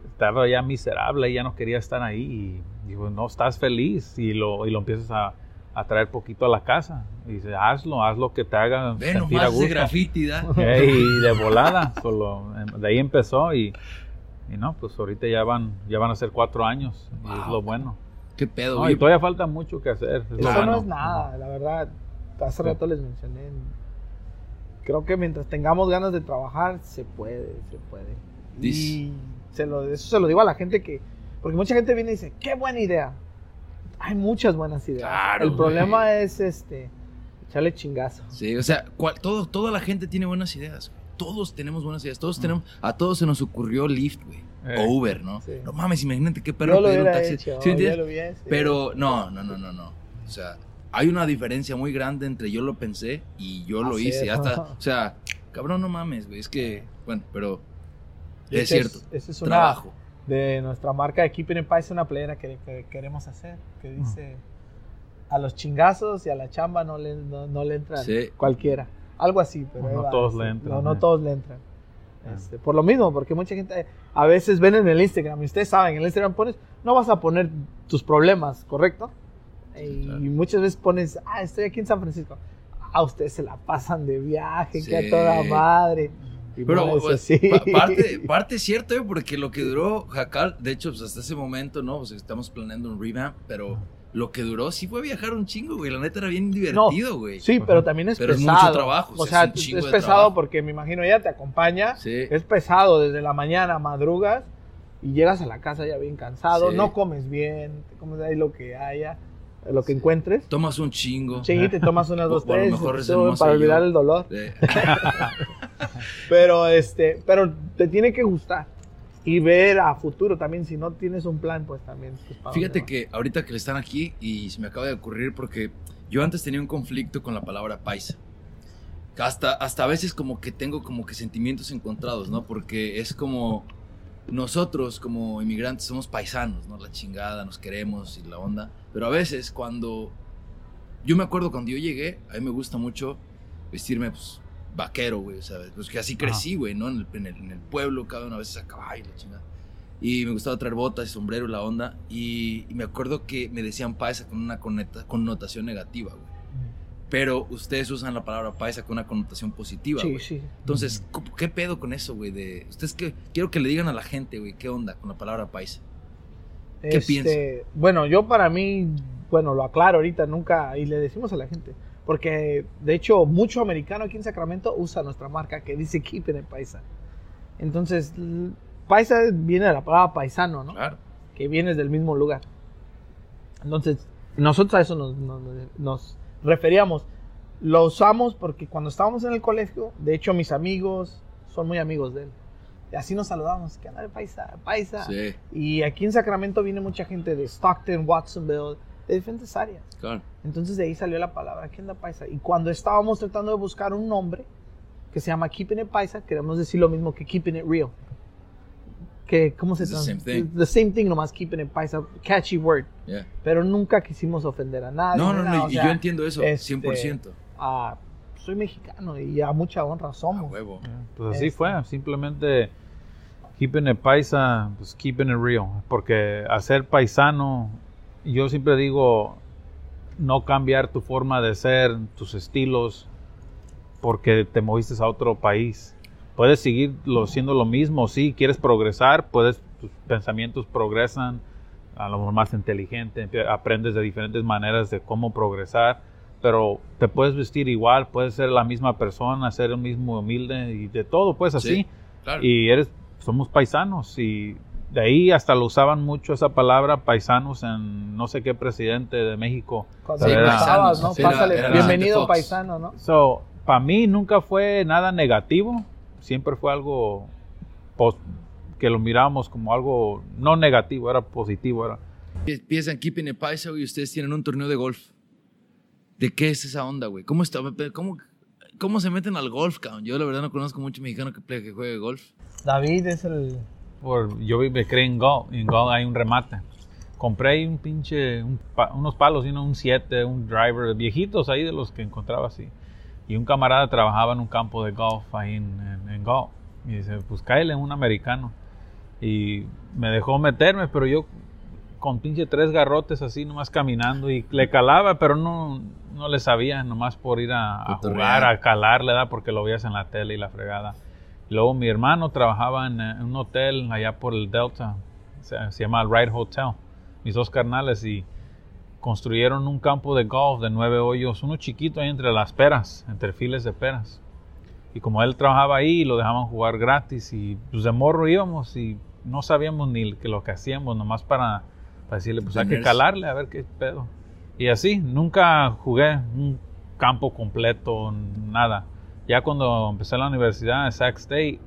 Estaba ya miserable, ya no quería estar ahí. Y digo, no, estás feliz. Y lo, y lo empiezas a, a traer poquito a la casa. Y dice, hazlo, haz lo que te haga Ve sentir a gusto. graffiti, ¿da? Eh, y de volada, solo, em, de ahí empezó y, y no, pues ahorita ya van, ya van a ser cuatro años. Y es lo bueno. Qué pedo, No, güey. y todavía falta mucho que hacer. es Eso bueno. no es nada, la verdad. Hace Sí. rato les mencioné. Creo que mientras tengamos ganas de trabajar, se puede, se puede. Y se lo, eso se lo digo a la gente que. Porque mucha gente viene y dice, qué buena idea. Hay muchas buenas ideas. Claro, El güey. problema es este echarle chingazo. Sí, o sea, cual- todo, toda la gente tiene buenas ideas. Todos tenemos buenas ideas. Todos tenemos, a todos se nos ocurrió Lyft, güey. Eh. O Uber, ¿no? Sí. No mames, imagínate qué perro pedir un taxi. Pero no, no, no, no, no. O sea, hay una diferencia muy grande entre yo lo pensé y yo lo Así hice. es. Hasta, o sea, cabrón, no mames, güey. Es que, bueno, pero es cierto. es una Trabajo. De nuestra marca de Keeping It Pies, una playera que, que queremos hacer. Que dice: A los chingazos y a la chamba no le, no, no le entran Sí. cualquiera. Algo así, pero. No va, todos le entran, No, no eh. todos le entran. Este, por lo mismo, porque mucha gente a veces ven en el Instagram, y ustedes saben, en el Instagram pones, no vas a poner tus problemas, ¿correcto? y claro. muchas veces pones, ah, estoy aquí en San Francisco. Ah, ustedes se la pasan de viaje, que a toda madre. Y Pero no es pues, así. pa- parte, parte es cierto, eh, porque lo que duró Jacal, de hecho, pues hasta ese momento, ¿no? Pues estamos planeando un revamp, pero lo que duró sí fue viajar un chingo, güey. La neta era bien divertido, güey. Sí, pero también es Pero es pesado. mucho trabajo, o sea, es un chingo es pesado porque me imagino ella te acompaña. Sí. Es pesado desde la mañana, madrugas y llegas a la casa ya bien cansado. Sí. No comes bien, te comes ahí lo que haya, lo que encuentres. Tomas un chingo. Sí, te tomas unas dos, tres mejor para yo. olvidar el dolor. Pero este, pero te tiene que gustar y ver a futuro también. Si no tienes un plan, pues también. pues, ¿para Fíjate que ahorita que están aquí y se me acaba de ocurrir porque yo antes tenía un conflicto con la palabra paisa. Hasta, hasta a veces como que tengo como que sentimientos encontrados, ¿no? Porque es como nosotros como inmigrantes somos paisanos, ¿no? La chingada, nos queremos y la onda. Pero a veces cuando... Yo me acuerdo cuando yo llegué, a mí me gusta mucho vestirme pues, vaquero, güey, ¿sabes? Pues que así crecí, güey, ¿no? En el, en, el, en el pueblo, cada una vez a caballo, la chingada. Y me gustaba traer botas y sombrero y la onda. Y, y me acuerdo que me decían paisa con una coneta- connotación negativa, güey. Pero ustedes usan la palabra paisa con una connotación positiva, Sí, güey. sí. Entonces, ¿cómo- ¿qué pedo con eso, güey? De, ustedes que quiero que le digan a la gente, güey, ¿qué onda con la palabra paisa? ¿Qué Este, piensa? Bueno, yo para mí, bueno, lo aclaro ahorita, nunca, y le decimos a la gente, porque de hecho mucho americano aquí en Sacramento usa nuestra marca que dice Keep en el Paisa. Entonces, Paisa viene de la palabra paisano, ¿no? Claro. Que vienes del mismo lugar. Entonces, nosotros a eso nos, nos- nos referíamos. Lo usamos porque cuando estábamos en el colegio, de hecho mis amigos son muy amigos de él. Y así nos saludamos, ¿qué onda de Paisa? Paisa. Sí, Y aquí en Sacramento viene mucha gente de Stockton, Watsonville, de diferentes áreas. claro. Entonces de ahí salió la palabra, ¿qué onda paisa? Y cuando estábamos tratando de buscar un nombre que se llama Keeping It Paisa, queremos decir lo mismo que Keeping It Real. Que, ¿cómo se It's the same thing. The same thing, nomás Keeping It Paisa, catchy word. Yeah. Pero nunca quisimos ofender a nadie. No, no, nada, no, o y sea, yo entiendo eso, este, 100%. ah, soy mexicano y a mucha honra A somos. huevo. Pues así Este. fue, simplemente keeping it paisa, pues keeping it real. Porque hacer paisano, yo siempre digo, no cambiar tu forma de ser, tus estilos, porque te moviste a otro país. Puedes seguir lo- siendo lo mismo, sí, quieres progresar, puedes, tus pensamientos progresan, a lo mejor más inteligente, aprendes de diferentes maneras de cómo progresar, pero te puedes vestir igual, puedes ser la misma persona, ser el mismo humilde y de todo, pues así. Sí, claro. Y eres, somos paisanos y de ahí hasta lo usaban mucho esa palabra paisanos en no sé qué presidente de México. Cuando Sí, Era- ¿no? Pásale, era bienvenido paisano, ¿no? So, para mí nunca fue nada negativo, siempre fue algo que lo mirábamos como algo no negativo, era positivo, era Empiezan Keeping It Paisa, y ustedes tienen un torneo de golf. ¿De qué es esa onda, güey? ¿Cómo, está, cómo, ¿Cómo se meten al golf, cabrón? Yo la verdad no conozco mucho mexicano que, que juegue golf. David es el... Por, yo me creé en golf, en golf hay un remate. Compré un pinche, un unos palos, ¿no? un 7, un driver, viejitos ahí de los que encontraba así. Y un camarada trabajaba en un campo de golf ahí en, en, en golf. Y dice, pues cáele un americano. Y me dejó meterme, pero yo con pinche tres garrotes así, nomás caminando. Y le calaba, pero no, no le sabía, nomás por ir a, a jugar, a calarle, ¿da? porque lo veías en la tele y la fregada. Luego mi hermano trabajaba en, eh, un hotel allá por el Delta, se, se llama el Ride Hotel, mis dos carnales, y construyeron un campo de golf de nueve hoyos, uno chiquito ahí entre las peras, entre files de peras. Y como él trabajaba ahí, lo dejaban jugar gratis y pues de morro íbamos y no sabíamos ni lo que hacíamos, nomás para, para decirle, pues hay que calarle a ver qué pedo. Y así, nunca jugué un campo completo, nada. Ya cuando empecé la universidad en Sac State,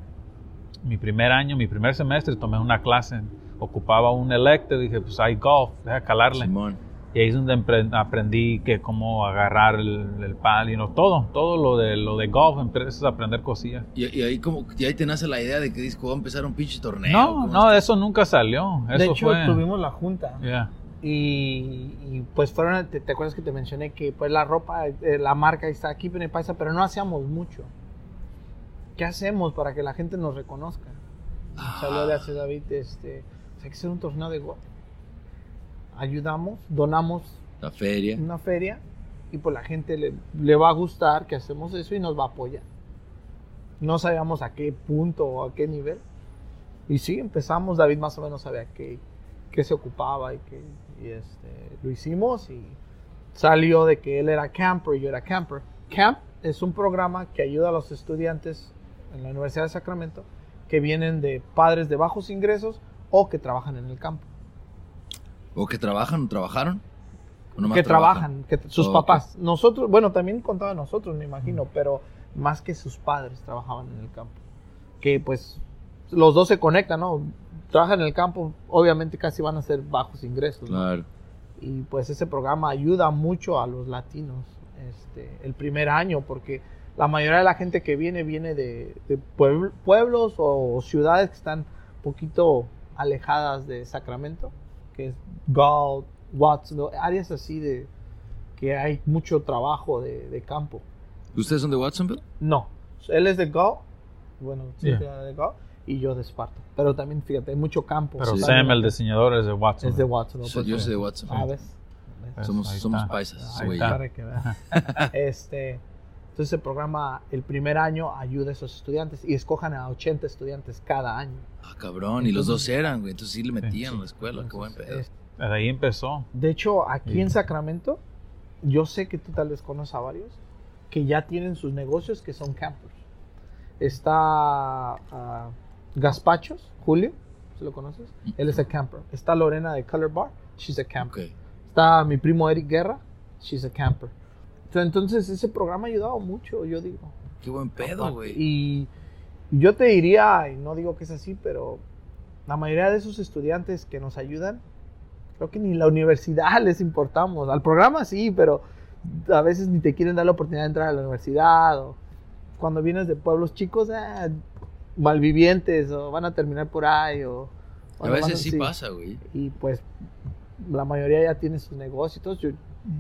mi primer año, mi primer semestre, tomé una clase. Ocupaba un elective, dije, pues hay golf, deja calarle. Simón. Y ahí es donde aprendí que cómo agarrar el, el pal y no, todo, todo lo de, lo de golf, empiezas a aprender cosillas. Y, y ahí como, y ahí te nace la idea de que dices, voy a empezar un pinche torneo. No, ¿cómo no, eso nunca salió. Eso de hecho, fue. tuvimos la junta. Yeah. Y, y, pues fueron, te, te acuerdas que te mencioné que pues la ropa, eh, la marca está aquí en el paisa, pero no hacíamos mucho. ¿Qué hacemos para que la gente nos reconozca? Ah. Salió de hace David, este, hay que hacer un torneo de golf. Ayudamos, donamos La feria. una feria y pues la gente le, le va a gustar que hacemos eso y nos va a apoyar. No sabíamos a qué punto o a qué nivel. Y sí, empezamos, David más o menos sabía qué, qué se ocupaba y, que, y este, lo hicimos y salió de que él era camper y yo era camper. Camp es un programa que ayuda a los estudiantes en la Universidad de Sacramento que vienen de padres de bajos ingresos o que trabajan en el campo. ¿O que trabajan o trabajaron? ¿O nomás que trabajan, que sus Oh, papás. Nosotros, bueno, también contaba nosotros, me imagino, pero más que sus padres trabajaban en el campo. Que pues los dos se conectan, ¿no? Trabajan en el campo, obviamente casi van a ser bajos ingresos. ¿no? Claro. Y pues ese programa ayuda mucho a los latinos este, el primer año, porque la mayoría de la gente que viene viene de, de puebl- pueblos o ciudades que están un poquito alejadas de Sacramento, que es Galt, Wattsville, áreas así de que hay mucho trabajo de, de campo. ¿Ustedes son de Watsonville? No, Él es de Go, bueno, sí, Yeah. de Go, y yo de Esparta. Pero también, fíjate, hay mucho campo. Pero Sí. Sam, el diseñador, es de Watson. es de Watson. ¿no? Sí, yo Pues, soy de Watson. Ah, ¿ves? ¿Ves? Somos, somos paisas, Ahí está. Para que este, entonces el programa, el primer año, ayuda a esos estudiantes y escojan a 80 estudiantes cada año. Ah, cabrón. Y los dos eran, güey. Entonces sí le metían Sí. a la escuela. Qué buen Entonces, pedo. es- De ahí empezó. de hecho, aquí Sí. en Sacramento, yo sé que tú tal vez conoces a varios que ya tienen sus negocios que son campers. Está ah, Gaspachos, Julio, ¿se lo conoces? Él es a camper. Está Lorena de Color Bar, she's a camper. Está mi primo Eric Guerra, she's a camper. Entonces ese programa ha ayudado mucho, yo digo. Qué buen pedo, güey. Y yo te diría, y no digo que es así, pero la mayoría de esos estudiantes que nos ayudan, creo que ni la universidad les importamos. Al programa sí, pero a veces ni te quieren dar la oportunidad de entrar a la universidad. O cuando vienes de pueblos chicos, ah, malvivientes, o van a terminar por ahí. O, o A veces sí así. pasa, güey. Y pues la mayoría ya tiene sus negocios. Yo,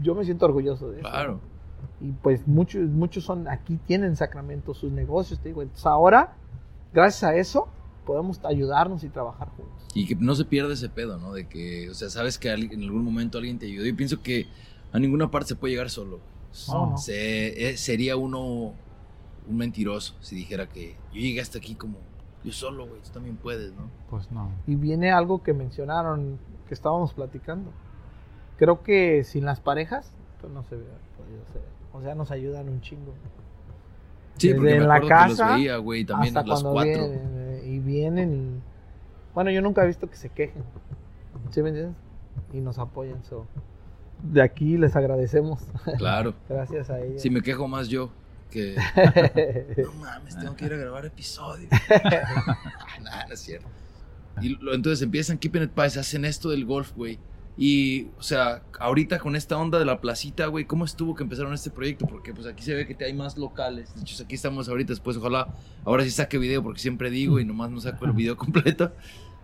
yo me siento orgulloso de eso. Claro. Y pues muchos, muchos son, aquí tienen Sacramento sus negocios, te digo. Entonces ahora, gracias a eso, podemos ayudarnos y trabajar juntos. Y que no se pierda ese pedo, ¿no? De que, o sea, sabes que en algún momento alguien te ayudó. Y pienso que a ninguna parte se puede llegar solo. No, no. Se- eh, sería uno un mentiroso si dijera que yo llegué hasta aquí como yo solo, güey. Tú también puedes, ¿no? Pues no. Y viene algo que mencionaron, que estábamos platicando. Creo que sin las parejas, pues no se hubiera podido hacer. O sea, nos ayudan un chingo. Sí, Desde porque me en la que los casa veía, güey, también hasta a las cuatro. vienen, eh, y vienen y... Bueno, yo nunca he visto que se quejen. ¿Sí me entiendes? Y nos apoyan. so. De aquí les agradecemos. Claro. Gracias a ellos. Si me quejo más yo que. No mames, tengo que ir a grabar episodio. Nah, no es cierto. Y lo- entonces empiezan Keeping It Pies, hacen esto del golf, güey. Y, o sea, ahorita con esta onda de la placita, güey, ¿cómo estuvo que empezaron este proyecto? Porque, pues, aquí se ve que hay más locales. De hecho, aquí estamos ahorita, después, ojalá, ahora sí saque video, porque siempre digo y nomás no saco el video completo.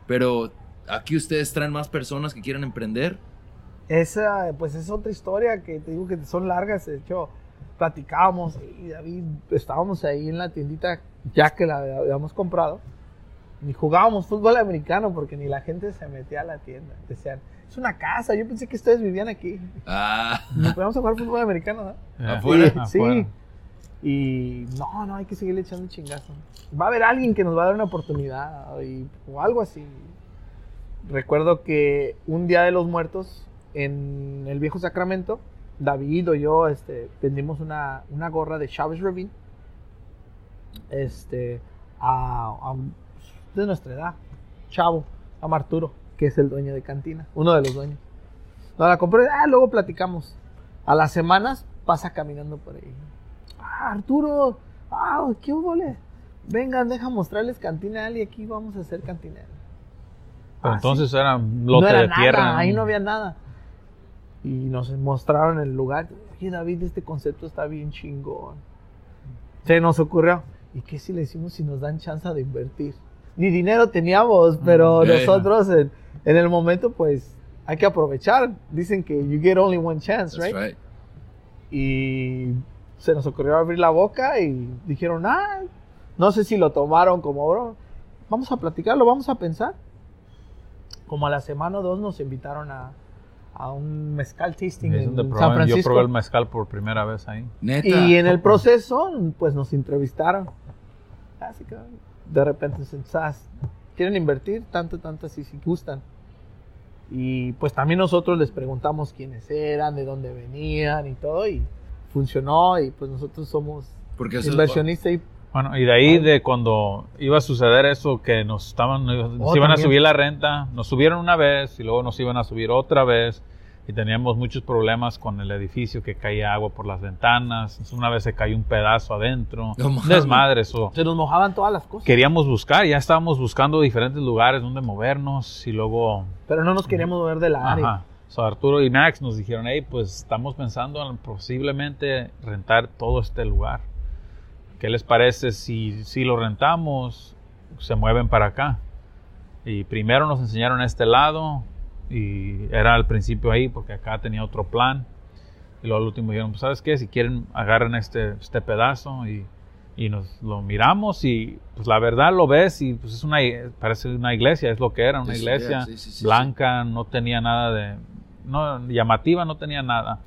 Pero aquí ustedes traen más personas que quieran emprender. Esa, pues es otra historia que te digo que son largas. De hecho, platicábamos y estábamos ahí en la tiendita ya que la habíamos comprado. Y jugábamos fútbol americano porque ni la gente se metía a la tienda. Decían, es una casa, yo pensé que ustedes vivían aquí. Ah, Ni podíamos jugar fútbol americano, ¿no? Afuera, Sí, afuera. sí. Y no, no, hay que seguirle echando chingazo. Va a haber alguien que nos va a dar una oportunidad y- o algo así. Recuerdo que un día de los muertos en el viejo Sacramento, David o yo este, vendimos una, una gorra de Chávez Ravine este, a, a un- de nuestra edad, chavo, a Marturo, que es el dueño de cantina, uno de los dueños. No la compré, ah, luego platicamos. A las semanas pasa caminando por ahí. Ah, Arturo, ah, qué huele. Vengan, deja mostrarles cantina y aquí vamos a hacer cantina. Pero Ah, entonces sí. era un lote no era de nada, tierra. ahí no había nada. Y nos mostraron el lugar. Oye, David, este concepto está bien chingón. Se nos ocurrió. ¿Y qué si le decimos si nos dan chance de invertir? Ni dinero teníamos, pero Mm, nosotros en, en el momento, pues, hay que aprovechar. Dicen que you get only one chance, that's right? right. Y se nos ocurrió abrir la boca y dijeron, ah, no sé si lo tomaron como bro. Vamos a platicarlo, vamos a pensar. Como a la semana o dos nos invitaron a, a un mezcal tasting en San probé- yo Francisco. probé el mezcal por primera vez ahí. Neta. Y en el proceso, pues nos entrevistaron. Así que de repente dicen, "Sas, ¿quieren invertir? Tanto, tanto, así, si gustan. Y pues también nosotros les preguntamos quiénes eran, de dónde venían y todo, y funcionó, y pues nosotros somos Porque inversionistas y Bueno, y de ahí de cuando iba a suceder eso que nos estaban nos Oh, iban a subir la renta, nos subieron una vez y luego nos iban a subir otra vez y teníamos muchos problemas con el edificio que caía agua por las ventanas, una vez se cayó un pedazo adentro, No desmadre eso. se nos mojaban todas las cosas. Queríamos buscar, ya estábamos buscando diferentes lugares donde movernos y luego Pero no nos queríamos mover de la área. Ajá. So, Arturo y Max nos dijeron, hey, pues estamos pensando en posiblemente rentar todo este lugar. ¿Qué les parece si, si lo rentamos, se mueven para acá? Y primero nos enseñaron este lado y era al principio ahí porque acá tenía otro plan. Y luego al último dijeron, pues sabes qué, si quieren agarren este, este pedazo y Y nos lo miramos y pues la verdad lo ves y pues es una, parece una iglesia, es lo que era, una Es- iglesia sí, sí, sí, blanca, no tenía nada de, no, llamativa, no tenía nada.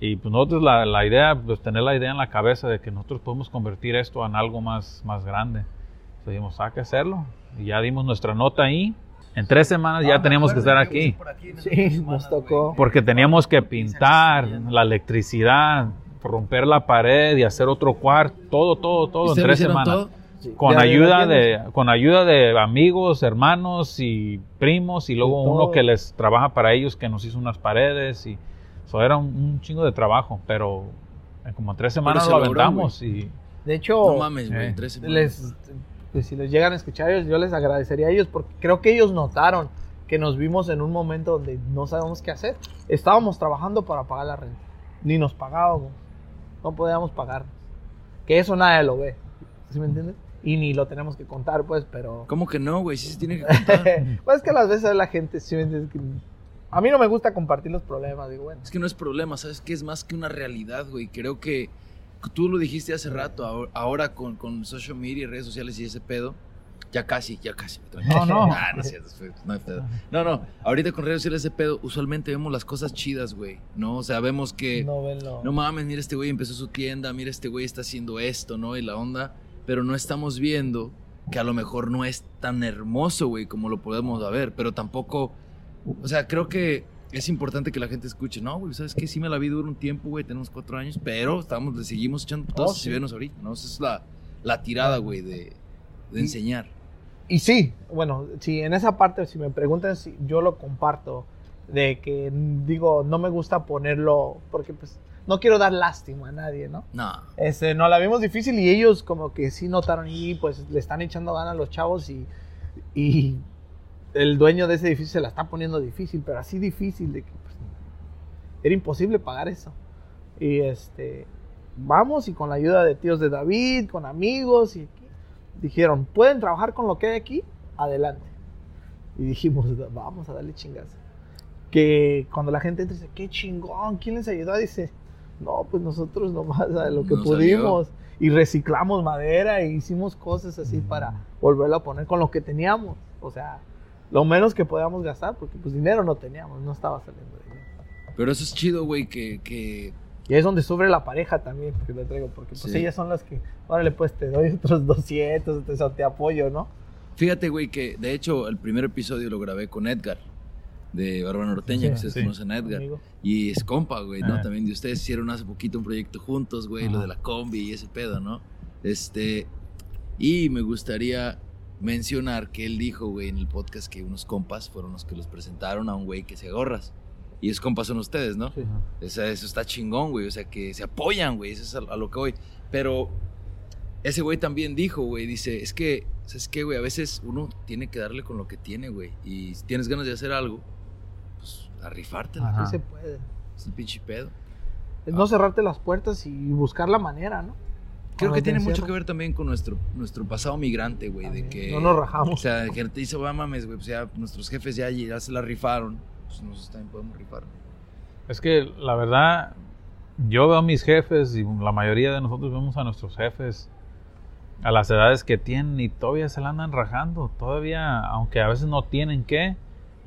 Y pues nosotros la, la idea, pues tener la idea en la cabeza de que nosotros podemos convertir esto en algo más, más grande. Entonces dijimos, hay que hacerlo. Y ya dimos nuestra nota ahí. En tres semanas Ah, ya teníamos que estar aquí. Sí, nos tocó. Porque teníamos que pintar la electricidad, romper la pared y hacer otro cuarto, todo, todo, todo en ¿Ustedes lo tres hicieron semanas. todo? Sí. Con ayuda de, con ayuda de amigos, hermanos y primos y luego De uno que les trabaja para ellos que nos hizo unas paredes y eso era un, un chingo de trabajo, pero en como tres semanas se lo logró, aventamos y De hecho, No mames, güey. Eh. tres semanas. les, pues, si les llegan a escuchar ellos, yo les agradecería a ellos porque creo que ellos notaron que nos vimos en un momento donde no sabíamos qué hacer. Estábamos trabajando para pagar la renta, ni nos pagábamos, no podíamos pagar. Que eso nadie lo ve, ¿sí me entiendes? Y ni lo tenemos que contar, pues, pero... ¿Cómo que no, güey? Sí se tiene que contar. pues es que a las veces la gente, ¿sí me entiendes? Que- A mí no me gusta compartir los problemas, digo, bueno. Es que no es problema, ¿sabes? Que es más que una realidad, güey. Creo que tú lo dijiste hace rato, ahora, con, con social media y redes sociales y ese pedo, ya casi, ya casi. No, no. Ah, no no. No, no, ahorita con redes sociales ese pedo, usualmente vemos las cosas chidas, güey, ¿no? O sea, vemos que, no, No mames, mira este güey empezó su tienda, mira este güey está haciendo esto, ¿no? Y la onda, pero no estamos viendo que a lo mejor no es tan hermoso, güey, como lo podemos ver, pero tampoco, o sea, creo que es importante que la gente escuche, no, güey, ¿sabes qué? Sí me la vi dura un tiempo, güey, tenemos cuatro años, pero estamos, le seguimos echando todos Oh, sí. ahorita, ¿no? Esa es la, la tirada, güey, de, de Y- enseñar. Y sí, bueno, si en esa parte, si me preguntan, si yo lo comparto, de que mm, digo, no me gusta ponerlo, porque pues no quiero dar lástima a nadie, ¿no? No, Este, no la vimos difícil y ellos como que sí notaron y pues le están echando ganas a los chavos y, y el dueño de ese edificio se la está poniendo difícil, pero así difícil de que pues, era imposible pagar eso. Y este, vamos y con la ayuda de tíos de David, con amigos y dijeron, ¿pueden trabajar con lo que hay aquí? Adelante. Y dijimos, vamos a darle chingas. Que cuando la gente entra y dice, qué chingón, ¿quién les ayudó? Dice, no, pues nosotros nomás a lo que Nos pudimos. Y reciclamos madera e hicimos cosas así para volverlo a poner con lo que teníamos. O sea, lo menos que podíamos gastar, porque pues dinero no teníamos, no estaba saliendo de dinero. pero eso es chido, güey, que, que Y es donde sufre la pareja también, que le traigo, porque pues Sí. ellas son las que, órale, pues te doy otros 200, te, te apoyo, ¿no? Fíjate, güey, que de hecho el primer episodio lo grabé con Edgar, de Barba Norteña, Sí, que ustedes sí. conocen a Edgar. Amigo. Y es compa, güey, ¿no? Ah. También de ustedes hicieron hace poquito un proyecto juntos, güey, lo de la combi y ese pedo, ¿no? Este, y me gustaría mencionar que él dijo, güey, en el podcast que unos compas fueron los que los presentaron a un güey que se gorras. Y esos compas son ustedes, ¿no? Sí. O sea, eso está chingón, güey. O sea, que se apoyan, güey. Eso es a, a lo que voy. Pero ese güey también dijo, güey, dice, es que, ¿sabes qué, güey? A veces uno tiene que darle con lo que tiene, güey. Y si tienes ganas de hacer algo, pues a rifártela. Ajá. Sí se puede. Es un pinche pedo. Es no cerrarte las puertas y buscar la manera, ¿no? Creo que tiene mucho que ver también con nuestro, nuestro pasado migrante, güey. De que. No nos rajamos. O sea, que te dice, va mames, güey. Pues ya nuestros jefes ya, ya se la rifaron. Pues nosotros también podemos rifar. Es que la verdad, yo veo a mis jefes y la mayoría de nosotros vemos a nuestros jefes a las edades que tienen y todavía se la andan rajando. Todavía, aunque a veces no tienen que,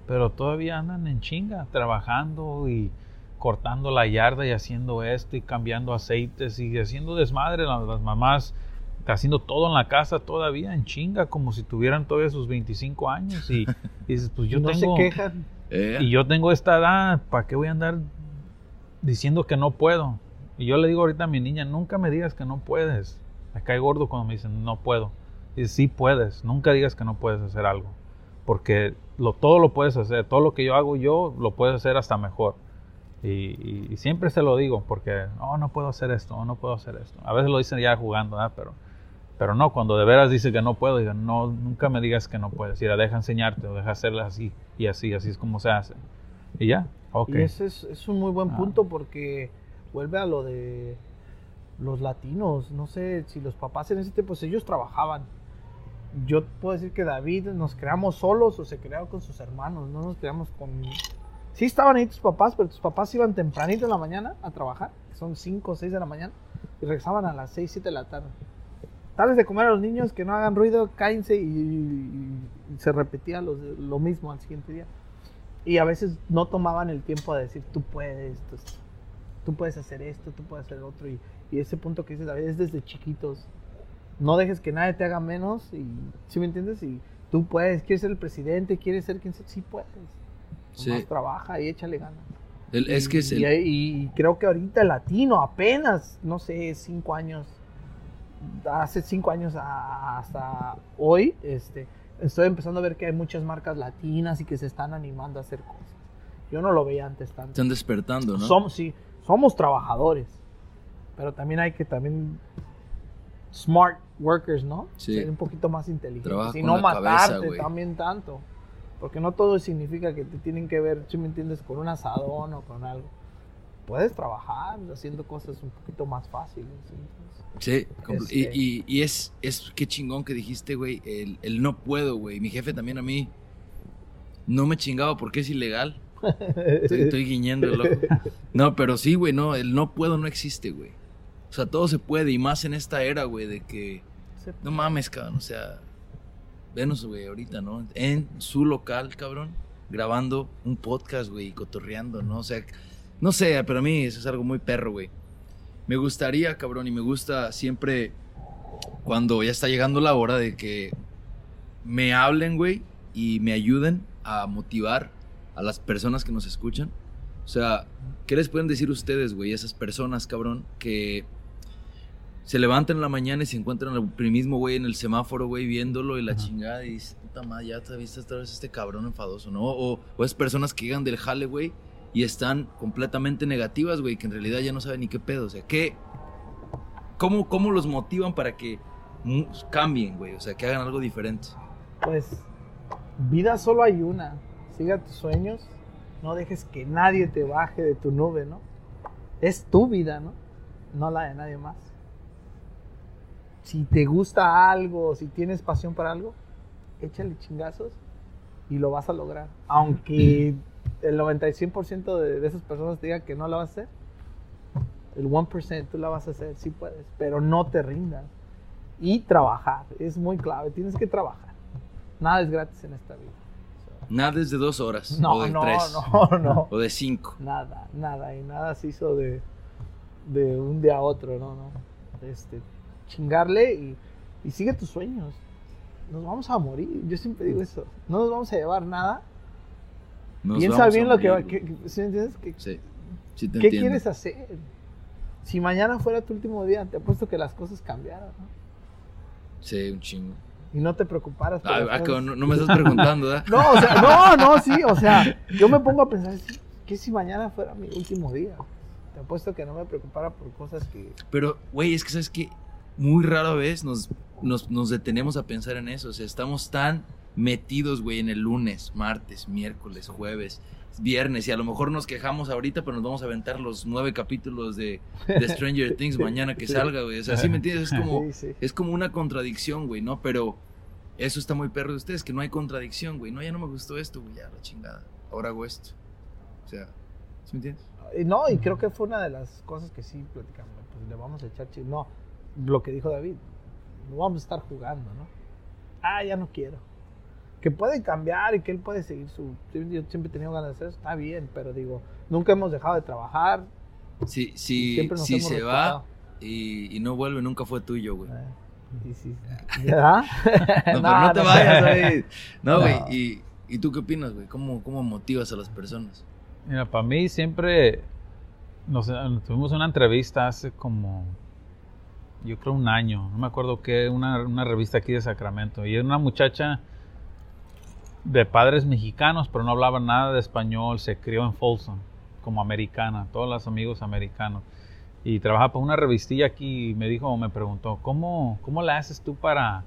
pero todavía andan en chinga, trabajando y cortando la yarda y haciendo esto y cambiando aceites y haciendo desmadre. Las, las mamás haciendo todo en la casa todavía en chinga, como si tuvieran todavía sus 25 años. Y, y dices, pues yo no tengo. se quejan. Eh, Y yo tengo esta edad, ¿para qué voy a andar diciendo que no puedo? Y yo le digo ahorita a mi niña, nunca me digas que no puedes. Me cae gordo cuando me dicen no puedo. Y sí puedes, nunca digas que no puedes hacer algo. Porque lo, todo lo puedes hacer, todo lo que yo hago yo lo puedes hacer hasta mejor. Y, y- y siempre se lo digo, porque no, no puedo hacer esto, no puedo hacer esto. A veces lo dicen ya jugando, ¿verdad? pero, pero no, cuando de veras dice que no puedo, digan, no, nunca me digas que no puedes. Mira, deja enseñarte o deja hacerlas así y así, así es como se hace. Y ya, ok. Y ese es, es un muy buen Ah. punto porque vuelve a lo de los latinos. No sé si los papás en ese tiempo, pues ellos trabajaban. Yo puedo decir que David nos creamos solos o se crearon con sus hermanos. No nos creamos con. Sí estaban ahí tus papás, pero tus papás iban tempranito en la mañana a trabajar. Son 5 o 6 de la mañana. Y regresaban a las 6, 7 de la tarde. Dales de comer a los niños, que no hagan ruido, cállense y, se repetía lo, mismo al siguiente día. Y a veces no tomaban el tiempo a decir, tú puedes, tú, puedes hacer esto, tú puedes hacer otro. Y, y ese punto que dices, es desde chiquitos. No dejes que nadie te haga menos y, ¿sí me entiendes? Y tú puedes, quieres ser el presidente, quieres ser quien sea, sí puedes. Sí. Nomás trabaja y échale ganas. El- es que es el- Y, y creo que ahorita el latino apenas, no sé, cinco años, hace cinco años a- hasta hoy, este, estoy empezando a ver que hay muchas marcas latinas y que se están animando a hacer cosas. Yo no lo veía antes tanto. están despertando, ¿no? Somos, sí, somos trabajadores, pero también hay que también smart workers, ¿no? Sí. Ser un poquito más inteligentes Trabaja y con no matarte cabeza, también tanto. Porque no todo significa que te tienen que ver, si me entiendes, con un asadón o con algo. Puedes trabajar haciendo cosas un poquito más fáciles. Sí, compl- Este- y, y- y es, es qué chingón que dijiste, güey, el, el no puedo, güey. Mi jefe también a mí no me chingaba porque es ilegal. Estoy, estoy guiñando el ojo. No, pero sí, güey, no, el no puedo no existe, güey. O sea, todo se puede y más en esta era, güey, de que no mames, cabrón, o sea, venos, güey, ahorita, ¿no? En su local, cabrón, grabando un podcast, güey, cotorreando, ¿no? O sea, no sé, pero a mí eso es algo muy perro, güey. Me gustaría, cabrón, y me gusta siempre cuando ya está llegando la hora de que me hablen, güey, y me ayuden a motivar a las personas que nos escuchan. O sea, ¿qué les pueden decir ustedes, güey, a esas personas, cabrón, que se levantan en la mañana y se encuentran al mismo güey en el semáforo, güey, viéndolo y la chingada y dices, puta madre, ya te viste esta vez este cabrón enfadoso, ¿no? O, o es personas que llegan del jale, güey, y están completamente negativas, güey, que en realidad ya no saben ni qué pedo. O sea, ¿qué? ¿Cómo, cómo los motivan para que cambien, güey? O sea, que hagan algo diferente. Pues, vida solo hay una. Siga tus sueños. No dejes que nadie te baje de tu nube, ¿no? Es tu vida, ¿no? No la de nadie más. Si te gusta algo, si tienes pasión para algo, échale chingazos y lo vas a lograr. Aunque el 95% de, de esas personas te digan que no la vas a hacer, el 1% tú la vas a hacer, sí puedes, pero no te rindas. Y trabajar, es muy clave, tienes que trabajar. Nada es gratis en esta vida. Nada es de dos horas. No, o de no, tres. no, no. O de cinco. Nada, nada, y nada se hizo de, de un día a otro, no, no. Este, chingarle y, y sigue tus sueños. Nos vamos a morir, yo siempre digo eso. No nos vamos a llevar nada. Nos Piensa bien lo que, va- morir, que, güey. que- ¿sí entiendes? Que- Sí, sí te ¿Qué entiendo. quieres hacer? Si mañana fuera tu último día, te apuesto que las cosas cambiaran, ¿no? Sí, un chingo. Y no te preocuparas. por Ah, ah, no, no me estás preguntando, ¿verdad? No, o sea, no, no, sí, o sea, yo me pongo a pensar, ¿qué si mañana fuera mi último día? Te apuesto que no me preocupara por cosas que... Pero, güey, es que sabes que muy rara vez nos, nos, nos detenemos a pensar en eso. O sea, estamos tan metidos, güey, en el lunes, martes, miércoles, jueves, viernes. Y a lo mejor nos quejamos ahorita, pero nos vamos a aventar los nueve capítulos de, de Stranger Things mañana que salga, güey. O sea, ¿sí me entiendes? Es como, Sí, sí. es como una contradicción, güey, ¿no? Pero eso está muy perro de ustedes, que no hay contradicción, güey. No, ya no me gustó esto, güey, ya la chingada. Ahora hago esto. O sea, ¿sí me entiendes? Y No, y creo que fue una de las cosas que sí platicamos. Pues le vamos a echar No, lo que dijo David, no vamos a estar jugando, ¿no? Ah, ya no quiero. Que puede cambiar y que él puede seguir su... Yo siempre he tenido ganas de hacer eso, está bien, pero digo, nunca hemos dejado de trabajar. Si, si, siempre nos si hemos se respetado. va y, y no vuelve, nunca fue tuyo, güey. Eh, y sí. ¿Ya? No, pero no te vayas, güey. No, güey. No. ¿Y, ¿Y tú qué opinas, güey? ¿Cómo, ¿Cómo motivas a las personas? Mira, para mí siempre nos, tuvimos una entrevista hace como, yo creo un año, no me acuerdo qué, una, una revista aquí de Sacramento. Y era una muchacha de padres mexicanos, pero no hablaba nada de español, se crió en Folsom como americana, todos los amigos americanos. Y trabaja para una revistilla aquí y me dijo, me preguntó, ¿cómo, cómo le haces tú para,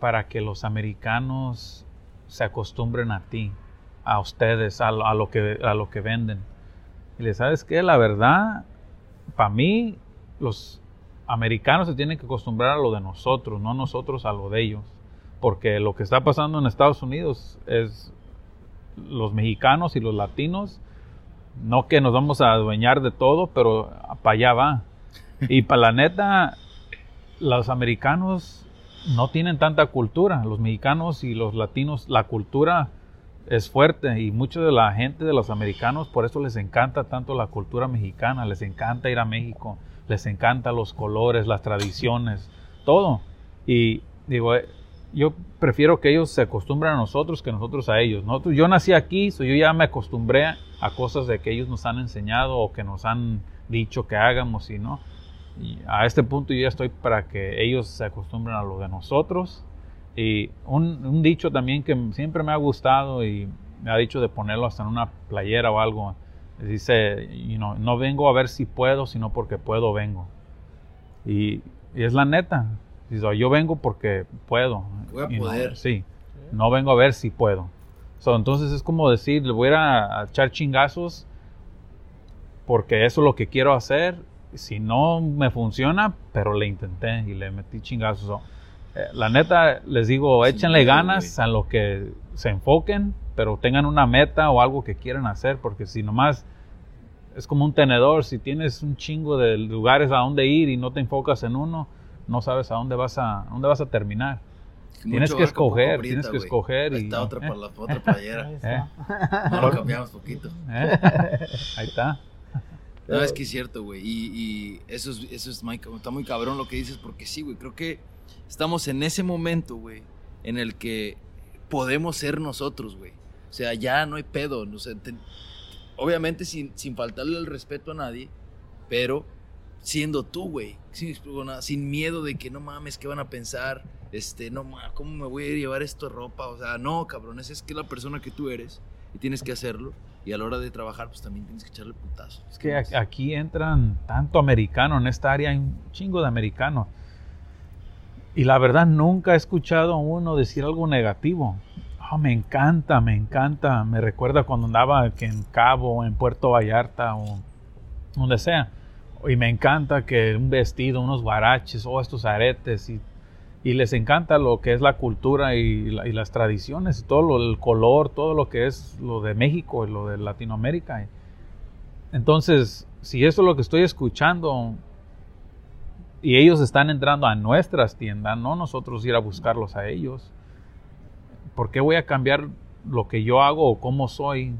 para que los americanos se acostumbren a ti? a ustedes, a, a lo que, a lo que venden. Y le sabes qué, la verdad, para mí, los americanos se tienen que acostumbrar a lo de nosotros, no nosotros a lo de ellos. Porque lo que está pasando en Estados Unidos es los mexicanos y los latinos, no que nos vamos a adueñar de todo, pero para allá va. Y para la neta, los americanos no tienen tanta cultura. Los mexicanos y los latinos, la cultura es fuerte y mucha de la gente de los americanos por eso les encanta tanto la cultura mexicana, les encanta ir a México, les encanta los colores, las tradiciones, todo. Y digo, eh, yo prefiero que ellos se acostumbren a nosotros que nosotros a ellos. Nosotros, yo nací aquí, yo ya me acostumbré a cosas de que ellos nos han enseñado o que nos han dicho que hagamos y no. A este punto yo ya estoy para que ellos se acostumbren a lo de nosotros. Y un dicho también que siempre me ha gustado y me ha dicho de ponerlo hasta en una playera o algo. Dice, you know, no vengo a ver si puedo, sino porque puedo vengo. Y, y es la neta. Dice, yo vengo porque puedo. Voy a poder. sí. No vengo a ver si puedo. So, entonces es como decir, le voy a, ir a, a echar chingazos porque eso es lo que quiero hacer. Si no me funciona, pero le intenté y le metí chingazos. So, eh, la neta, les digo, échenle miedo, ganas a lo que se enfoquen, pero tengan una meta o algo que quieran hacer, porque si nomás es como un tenedor, si tienes un chingo de lugares a donde ir y no te enfocas en uno, no sabes a dónde vas a, a dónde vas a terminar. Tienes que escoger, aprieta, tienes que güey. escoger Ahí y- está otra, eh. pa- la- otra playera. Ahí Eh. está. No lo cambiamos poquito. ¿Eh? Ahí está. No, es que es cierto, güey. Y, y eso es, eso es muy- está muy cabrón lo que dices, porque sí, güey. Creo que estamos en ese momento, güey, en el que podemos ser nosotros, güey. O sea, ya no hay pedo. obviamente sin, sin faltarle el respeto a nadie, pero siendo tú, güey. Nada, sin miedo de que no mames, ¿qué van a pensar? Este, no mames, ¿cómo me voy a llevar esto de ropa? O sea, no, cabrones, es que la persona que tú eres y tienes que hacerlo. Y a la hora de trabajar, pues también tienes que echarle putazo. Es que aquí entran tanto americano, en esta área hay un chingo de americanos. Y la verdad nunca he escuchado a uno decir algo negativo. Ah, me encanta, me encanta. Me recuerda cuando andaba en Cabo, en Puerto Vallarta o donde sea. Y me encanta que un vestido, unos guaraches o estos aretes. Y, y les encanta lo que es la cultura y las tradiciones, y todo lo, el color, todo lo que es lo de México y lo de Latinoamérica. Entonces, si eso es lo que estoy escuchando y ellos están entrando a nuestras tiendas, no nosotros ir a buscarlos a ellos, ¿por qué voy a cambiar lo que yo hago o cómo soy?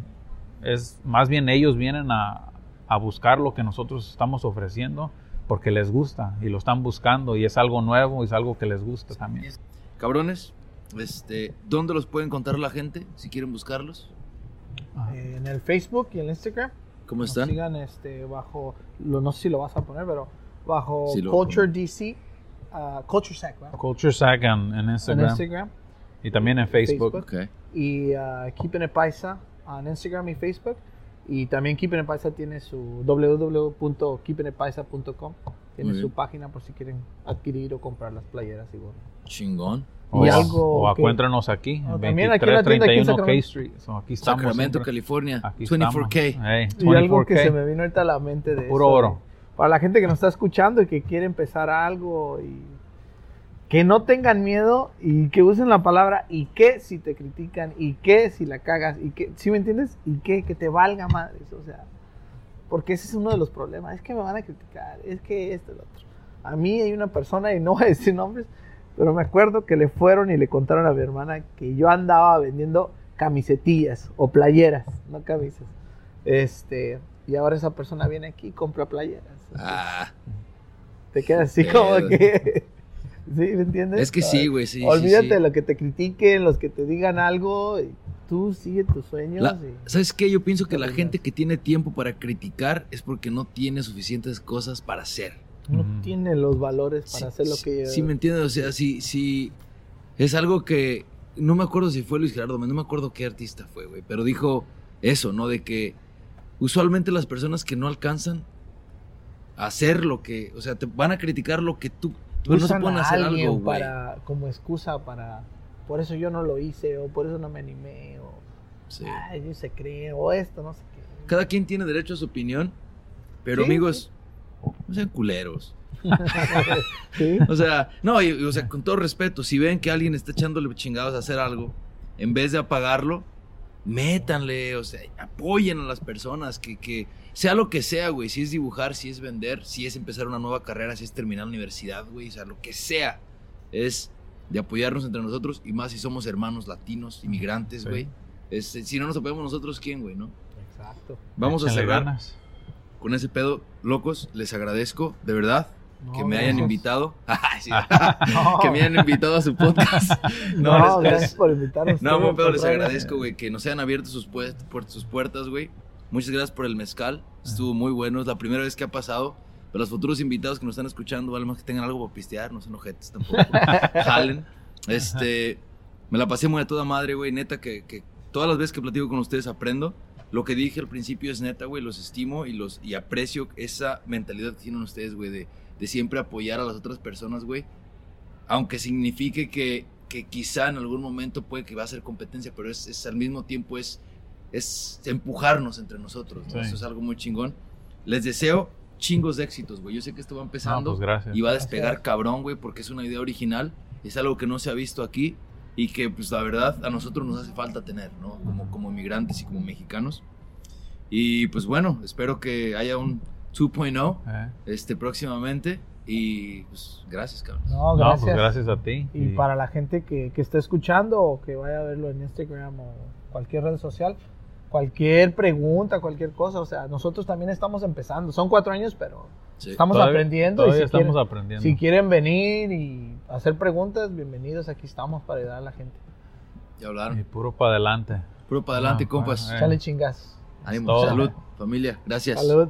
Es más bien ellos vienen a, a buscar lo que nosotros estamos ofreciendo porque les gusta y lo están buscando y es algo nuevo y es algo que les gusta también. Cabrones, este, ¿dónde los puede encontrar la gente si quieren buscarlos? Eh, en el Facebook y el Instagram. ¿Cómo Nos están? sigan este, bajo, lo, no sé si lo vas a poner, pero bajo Sí, Culture DC, ah, Culture Sack, ¿verdad? Culture Sack en, en En Instagram Instagram. Y también en Facebook. Facebook. Ok. Y uh, Keeping It Paisa en Instagram y Facebook. Y también Keeping It Paisa tiene su www.keepingitpaisa.com. Tiene su página por si quieren adquirir o comprar las playeras y gorras. Chingón. O, Y algo o que- encuéntranos aquí, en también aquí en la tienda, aquí en 2331 K Sacramento. Street. So, aquí estamos. Sacramento, siempre. California. Aquí 24K. estamos. Hey, Y algo que 24K. se me vino ahorita a la mente de Puro eso, oro. Para la gente que nos está escuchando y que quiere empezar algo y que no tengan miedo y que usen la palabra y que si te critican y que si la cagas y que, ¿sí me entiendes? Y que, que te valga madres, o sea, porque ese es uno de los problemas, es que me van a criticar, es que esto, lo otro. A mí hay una persona, y no voy a decir nombres, pero me acuerdo que le fueron y le contaron a mi hermana que yo andaba vendiendo camisetillas o playeras, no camisas. Este, y ahora esa persona viene aquí y compra playeras. Ah, Te quedas así como que. ¿Sí? ¿Me entiendes? es que sí, güey, sí. sí, Olvídate sí. de lo que te critiquen, los que te digan algo. y tú sigue tus sueños. La- y- ¿Sabes qué? Yo pienso que la gente que tiene tiempo para criticar es porque no tiene suficientes cosas para hacer. no tiene los valores para Sí, hacer lo que Sí, me entiendes. O sea, si, si es algo que. No me acuerdo si fue Luis Gerardo, no me acuerdo qué artista fue, güey. Pero dijo eso, ¿no? De que usualmente las personas que no alcanzan a hacer lo que. O sea, te van a criticar lo que tú. Pero no se pueden a hacer algo, güey. para como excusa para por eso yo no lo hice o por eso no me animé o Sí. ay, yo se cree o esto no sé qué Cada quien tiene derecho a su opinión, pero Sí, amigos, no sean culeros. sí O sea, no, y, o sea, con todo respeto, si ven que alguien está echándole chingados a hacer algo, en vez de apagarlo, métanle, o sea, apoyen a las personas, que, que sea lo que sea, güey, si es dibujar, si es vender, si es empezar una nueva carrera, si es terminar la universidad, güey, o sea, lo que sea, es de apoyarnos entre nosotros y más si somos hermanos latinos, inmigrantes, güey. Si no nos apoyamos nosotros, ¿quién, güey, no? Exacto. Vamos a cerrar ganas. con ese pedo, locos, les agradezco, de verdad, que No, me hayan gracias. invitado. Sí. No. que me hayan invitado a su podcast. No, les- gracias por invitarnos. No, buen pedo, les agradezco, güey, que nos hayan abierto sus, puer- sus puertas, güey. Muchas gracias por el mezcal. Estuvo muy bueno. Es la primera vez que ha pasado. Pero los futuros invitados que nos están escuchando, vale más que tengan algo para pistear, no sean ojetes tampoco. Jalen. Este, me la pasé muy a toda madre, güey. Neta, que, que todas las veces que platico con ustedes aprendo. Lo que dije al principio es neta, güey. Los estimo y, los, y aprecio esa mentalidad que tienen ustedes, güey, de, de siempre apoyar a las otras personas, güey. Aunque signifique que, que quizá en algún momento puede que va a ser competencia, pero es, es al mismo tiempo es, es empujarnos entre nosotros. ¿no? Sí. Eso es algo muy chingón. Les deseo chingos de éxitos, güey. Yo sé que esto va No, empezando pues gracias. y va a despegar Gracias. cabrón, güey, porque es una idea original. Es algo que no se ha visto aquí y que, pues, la verdad, a nosotros nos hace falta tener, ¿no? Como, como migrantes y como mexicanos. Y, pues, bueno, espero que haya un 2.0 Eh. este, próximamente. Y, pues, gracias, cabrón. No, No, gracias. pues gracias a ti. Y para la gente que, que esté escuchando o que vaya a verlo en Instagram o cualquier red social, cualquier pregunta, cualquier cosa, o sea, nosotros también estamos empezando. Son cuatro años, pero Sí. estamos Todavía- aprendiendo. Todavía y si estamos quieren, aprendiendo. si quieren venir y hacer preguntas, bienvenidos. Aquí estamos para ayudar a la gente. Ya Y hablaron. puro para adelante. Puro para adelante, Ah, compas. bueno, eh. Chale chingas. Ánimo, salud, familia. Gracias. Salud.